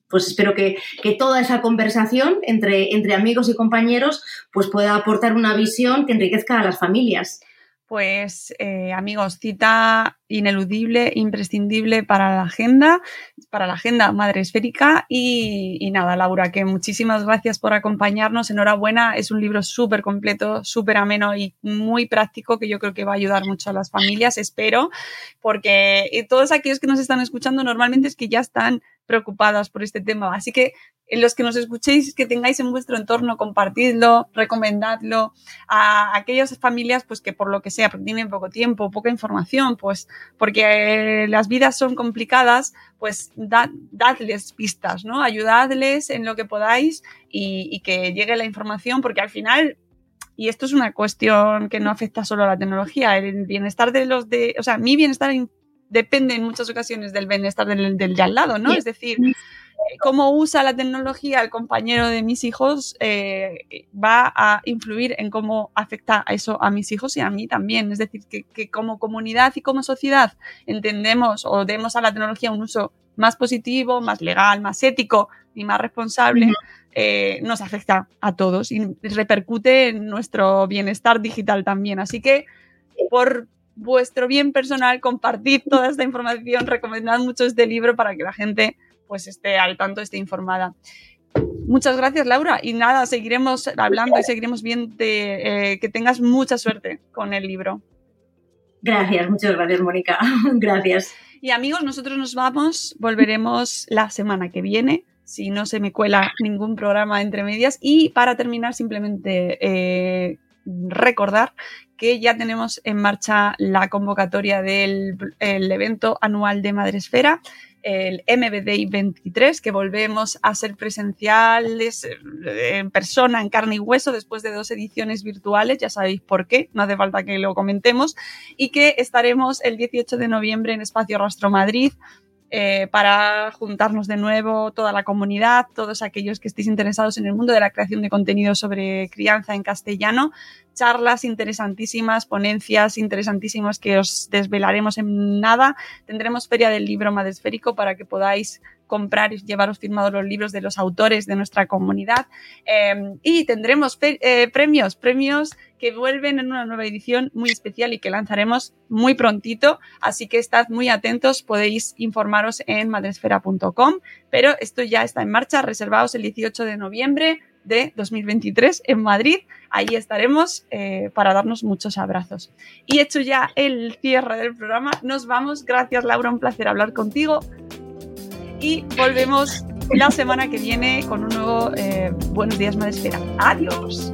Speaker 4: pues espero que, toda esa conversación entre, entre amigos y compañeros pues pueda aportar una visión que enriquezca a las familias.
Speaker 3: Pues eh, amigos, cita ineludible, imprescindible para la agenda, para la agenda madre esférica. Y, nada, Laura, que muchísimas gracias por acompañarnos. Enhorabuena, es un libro súper completo, súper ameno y muy práctico que yo creo que va a ayudar mucho a las familias, espero, porque eh, todos aquellos que nos están escuchando normalmente es que ya están preocupadas por este tema. Así que en los que nos escuchéis, que tengáis en vuestro entorno, compartidlo, recomendadlo a aquellas familias pues que por lo que sea, tienen poco tiempo, poca información, pues porque las vidas son complicadas, pues dadles pistas, ¿no? Ayudadles en lo que podáis y, que llegue la información, porque al final y esto es una cuestión que no afecta solo a la tecnología, el bienestar de los de, o sea, mi bienestar depende en muchas ocasiones del bienestar del, del de al lado, ¿no? Es decir, cómo usa la tecnología el compañero de mis hijos eh, va a influir en cómo afecta a eso a mis hijos y a mí también. Es decir, que, como comunidad y como sociedad entendemos o demos a la tecnología un uso más positivo, más legal, más ético y más responsable, eh, nos afecta a todos y repercute en nuestro bienestar digital también. Así que, por vuestro bien personal, compartid toda esta información, recomendad mucho este libro para que la gente pues esté al tanto, esté informada. Muchas gracias, Laura. Y nada, seguiremos hablando y seguiremos viendo eh, que tengas mucha suerte con el libro.
Speaker 4: Gracias, muchas gracias, Mónica. gracias.
Speaker 3: Y amigos, nosotros nos vamos, volveremos la semana que viene, si no se me cuela ningún programa entre medias. Y para terminar, simplemente eh, recordar que ya tenemos en marcha la convocatoria del el evento anual de Madresfera el MBDI 23, que volvemos a ser presenciales eh, en persona, en carne y hueso, después de dos ediciones virtuales, ya sabéis por qué, no hace falta que lo comentemos, y que estaremos el 18 de noviembre en Espacio Rastro Madrid, eh, para juntarnos de nuevo toda la comunidad, todos aquellos que estéis interesados en el mundo de la creación de contenido sobre crianza en castellano, charlas interesantísimas, ponencias interesantísimas que os desvelaremos en nada. Tendremos Feria del Libro Madresférico para que podáis comprar y llevaros firmados los libros de los autores de nuestra comunidad. Eh, y tendremos eh, premios, premios que vuelven en una nueva edición muy especial y que lanzaremos muy prontito. Así que estad muy atentos, podéis informaros en madresfera.com, pero esto ya está en marcha, reservaos el 18 de noviembre de 2023 en Madrid. Ahí estaremos eh, para darnos muchos abrazos. Y hecho ya el cierre del programa, nos vamos. Gracias Laura, un placer hablar contigo. Y volvemos la semana que viene con un nuevo eh, Buenos días Madresfera. Adiós.